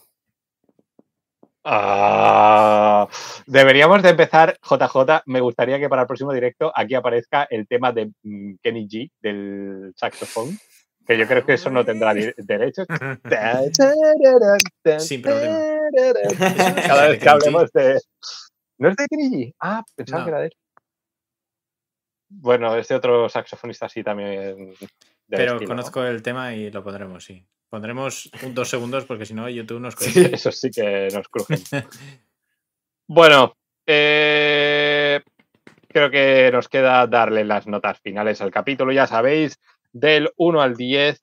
Ah, deberíamos de empezar, JJ. Me gustaría que para el próximo directo aquí aparezca el tema de mm, Kenny G del saxofón, que yo creo que eso no tendrá derechos. Sin problema. Cada vez que hablemos de. ¿No es de Kenny G? Ah, pensaba No. que era de él. Bueno, este otro saxofonista sí también. Pero estilo, ¿no? conozco el tema y lo pondremos, sí. Pondremos un dos segundos porque si no YouTube nos Sí, cuesta. eso sí que nos crujen. Bueno, eh, creo que nos queda darle las notas finales al capítulo. Ya sabéis, del 1 al 10.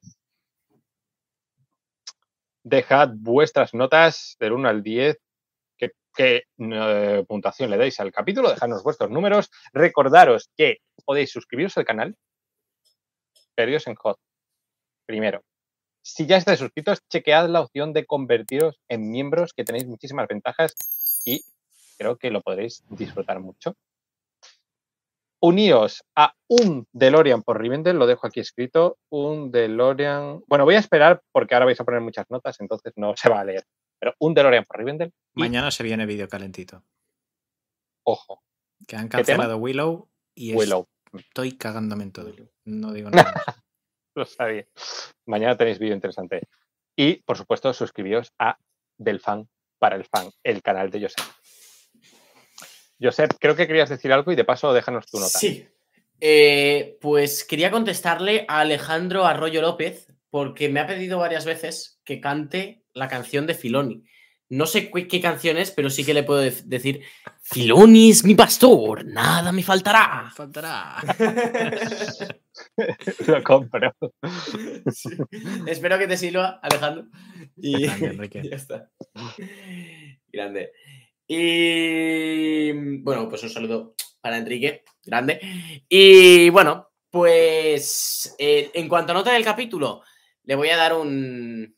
Dejad vuestras notas del 1 al 10. ¿Qué, eh, puntuación le dais al capítulo? Dejadnos vuestros números. Recordaros que podéis suscribiros al canal. Perdidos en Hot. Primero. Si ya estáis suscritos, chequead la opción de convertiros en miembros, que tenéis muchísimas ventajas y creo que lo podréis disfrutar mucho. Uníos a un DeLorean por Rivendell, lo dejo aquí escrito, un DeLorean... Bueno, voy a esperar porque ahora vais a poner muchas notas, entonces no se va a leer. Pero un DeLorean por Rivendell. y- Mañana se viene vídeo calentito. Ojo. Que han cancelado Willow y Willow. estoy cagándome en todo. No digo nada más. Lo sabía. Mañana tenéis vídeo interesante. Y, por supuesto, suscribíos a Del Fan para el Fan, el canal de Josep. Josep, creo que querías decir algo y de paso déjanos tu nota. Sí. Eh, pues quería contestarle a Alejandro Arroyo López porque me ha pedido varias veces que cante la canción de Filoni. No sé qué canción es, pero sí que le puedo dec- decir Filoni es mi pastor, nada me faltará. Faltará. Lo compro. Espero que te sirva, Alejandro. Y Grande, Enrique. ya está. Grande. Y bueno, pues un saludo para Enrique, grande. Y bueno, pues eh, en cuanto a nota del capítulo, le voy a dar un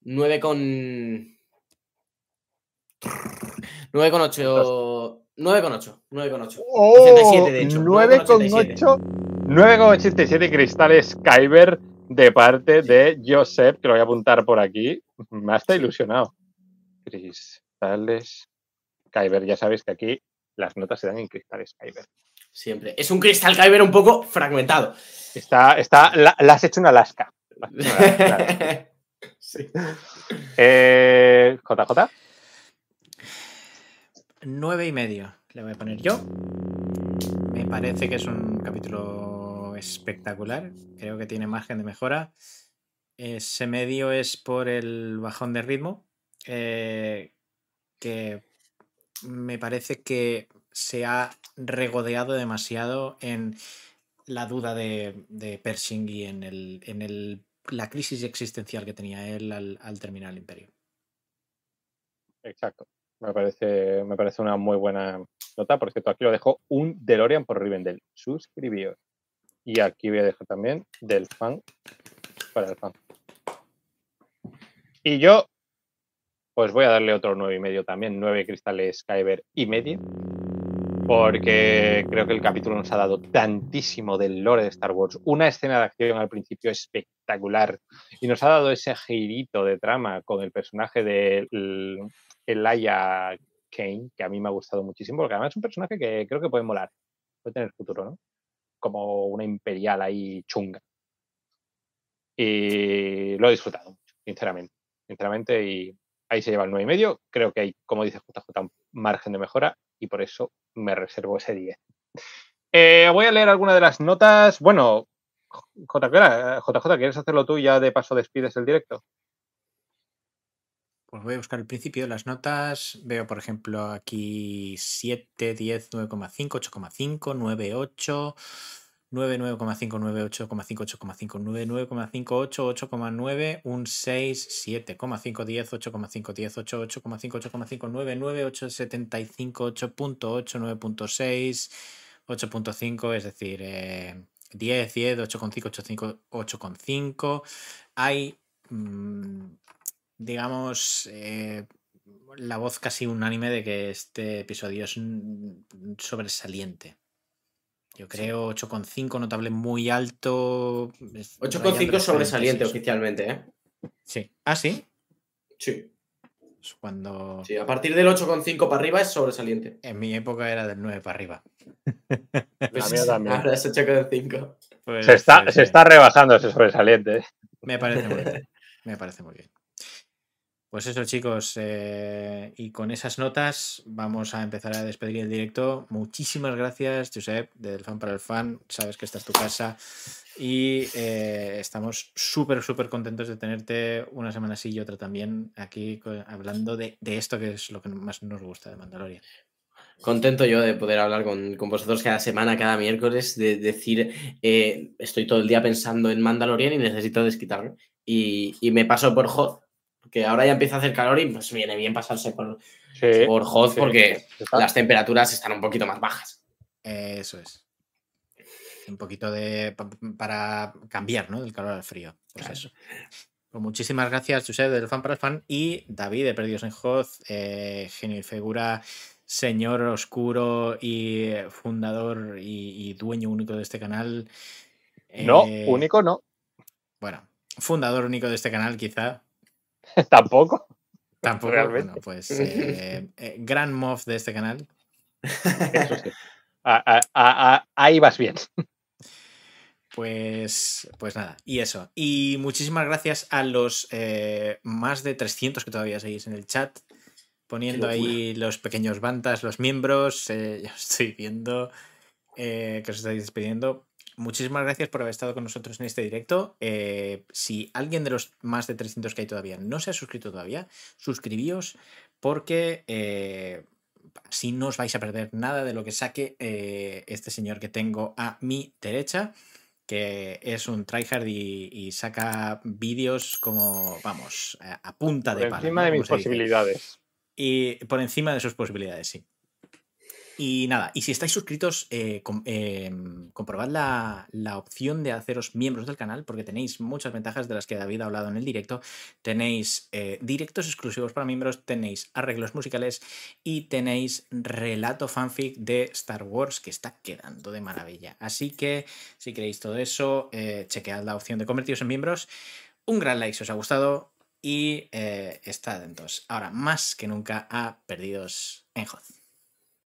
9 con 9 con 8 9 con 8 9 con 8 87 de hecho 9,87. 9,8 9,87 cristales Kyber de parte de Josep, que lo voy a apuntar por aquí. Me ha hasta ilusionado. Cristales Kyber. Ya sabéis que aquí las notas se dan en cristales Kyber. Siempre. Es un cristal Kyber un poco fragmentado. Está, está, la, la has hecho en Alaska. La has hecho en Alaska, claro. Sí. Eh, JJ. Nueve y medio le voy a poner yo. Me parece que es un capítulo espectacular. Creo que tiene margen de mejora. Ese medio es por el bajón de ritmo. eh, que me parece que se ha regodeado demasiado en la duda de, de Pershing y en, el, en el, la crisis existencial que tenía él al, al terminar el imperio. Exacto. Me parece, me parece una muy buena nota. Por cierto, aquí lo dejo un DeLorean por Rivendell. Suscribíos. Y aquí voy a dejar también del fan para el fan. Y yo, pues voy a darle otro nueve y medio también, nueve cristales Kyber y medio. Porque creo que el capítulo nos ha dado tantísimo del lore de Star Wars. Una escena de acción al principio espectacular. Y nos ha dado ese girito de trama con el personaje de el- Elia Kane, que a mí me ha gustado muchísimo, porque además es un personaje que creo que puede molar. Puede tener futuro, ¿no? Como una imperial ahí chunga. Y lo he disfrutado sinceramente. Sinceramente, y ahí se lleva el 9 y medio. Creo que hay, como dice JJ, un margen de mejora y por eso me reservo ese 10. Eh, voy a leer algunas de las notas. Bueno, JJ, ¿quieres hacerlo tú ya de paso despides el directo? Pues voy a buscar el principio de las notas. Veo, por ejemplo, aquí 7, 10, 9,5, 8,5, 9, 8, 9, 9,5, 9, 8,5, 8,5, 9, 9,5, 8, 8,9, un 6, 7,5, 10, 8,5, 10, 8, 8,5, 8,5, 9, 9, 8, 75, 8.8, 9.6, 8.5, es decir, eh, 10, 10, 8,5, 8,5, 8,5. Hay, mm, digamos, eh, la voz casi unánime de que este episodio es mm, sobresaliente. Yo creo 8,5, notable muy alto. es 8,5 rayando sobresaliente los 46. oficialmente, ¿eh? Sí. ¿Ah, sí? Sí. Es Cuando Sí, a partir del 8,5 para arriba es sobresaliente. en mi época era del 9 para arriba. Pues mía también. Ahora es 8,5. Pues, Se está, pues, se sí. está rebajando ese sobresaliente. Me parece muy bien. Me parece muy bien. Pues eso, chicos, eh, y con esas notas vamos a empezar a despedir el directo. Muchísimas gracias, Josep, del fan para el fan. Sabes que esta es tu casa. Y eh, estamos súper, súper contentos de tenerte una semana sí y otra también aquí hablando de, esto que es lo que más nos gusta de Mandalorian. Contento yo de poder hablar con, con vosotros cada semana, cada miércoles, de decir, eh, estoy todo el día pensando en Mandalorian y necesito desquitarme. Y, y me paso por Hoth, que ahora ya empieza a hacer calor y pues viene bien pasarse por, Sí, por Hoth sí, porque está. las temperaturas están un poquito más bajas. Eso es. Un poquito de. pa- para cambiar, ¿no? Del calor al frío. Pues eso. Pues muchísimas gracias, Josep, del fan para el fan. Y David, de Perdidos en Hoz, eh, genio y figura, señor oscuro y fundador y, y dueño único de este canal. No, Eh, único no. Bueno, fundador único de este canal, quizá. Tampoco. Tampoco. Realmente. Bueno, pues. eh, eh, gran mof de este canal. Eso sí. A- a- a- a- ahí vas bien. Pues, pues nada, y eso. Y muchísimas gracias a los eh, más de 300 que todavía seguís en el chat, poniendo ahí los pequeños bantas, los miembros. eh, ya estoy viendo eh, que os estáis despidiendo. Muchísimas gracias por haber estado con nosotros en este directo. Eh, si alguien de los más de 300 que hay todavía no se ha suscrito todavía, suscribíos porque eh, así no os vais a perder nada de lo que saque eh, este señor que tengo a mi derecha que es un tryhard y, y saca vídeos como, vamos, a, a punta Por de palo. encima ¿no? de mis posibilidades. Y por encima de sus posibilidades, sí. Y nada, y si estáis suscritos, eh, eh, comprobad la, la opción de haceros miembros del canal, porque tenéis muchas ventajas de las que David ha hablado en el directo. Tenéis eh, directos exclusivos para miembros, tenéis arreglos musicales y tenéis relato fanfic de Star Wars que está quedando de maravilla. Así que si queréis todo eso, chequead la opción de convertiros en miembros. Un gran like si os ha gustado y estad atentos ahora más que nunca a Perdidos en.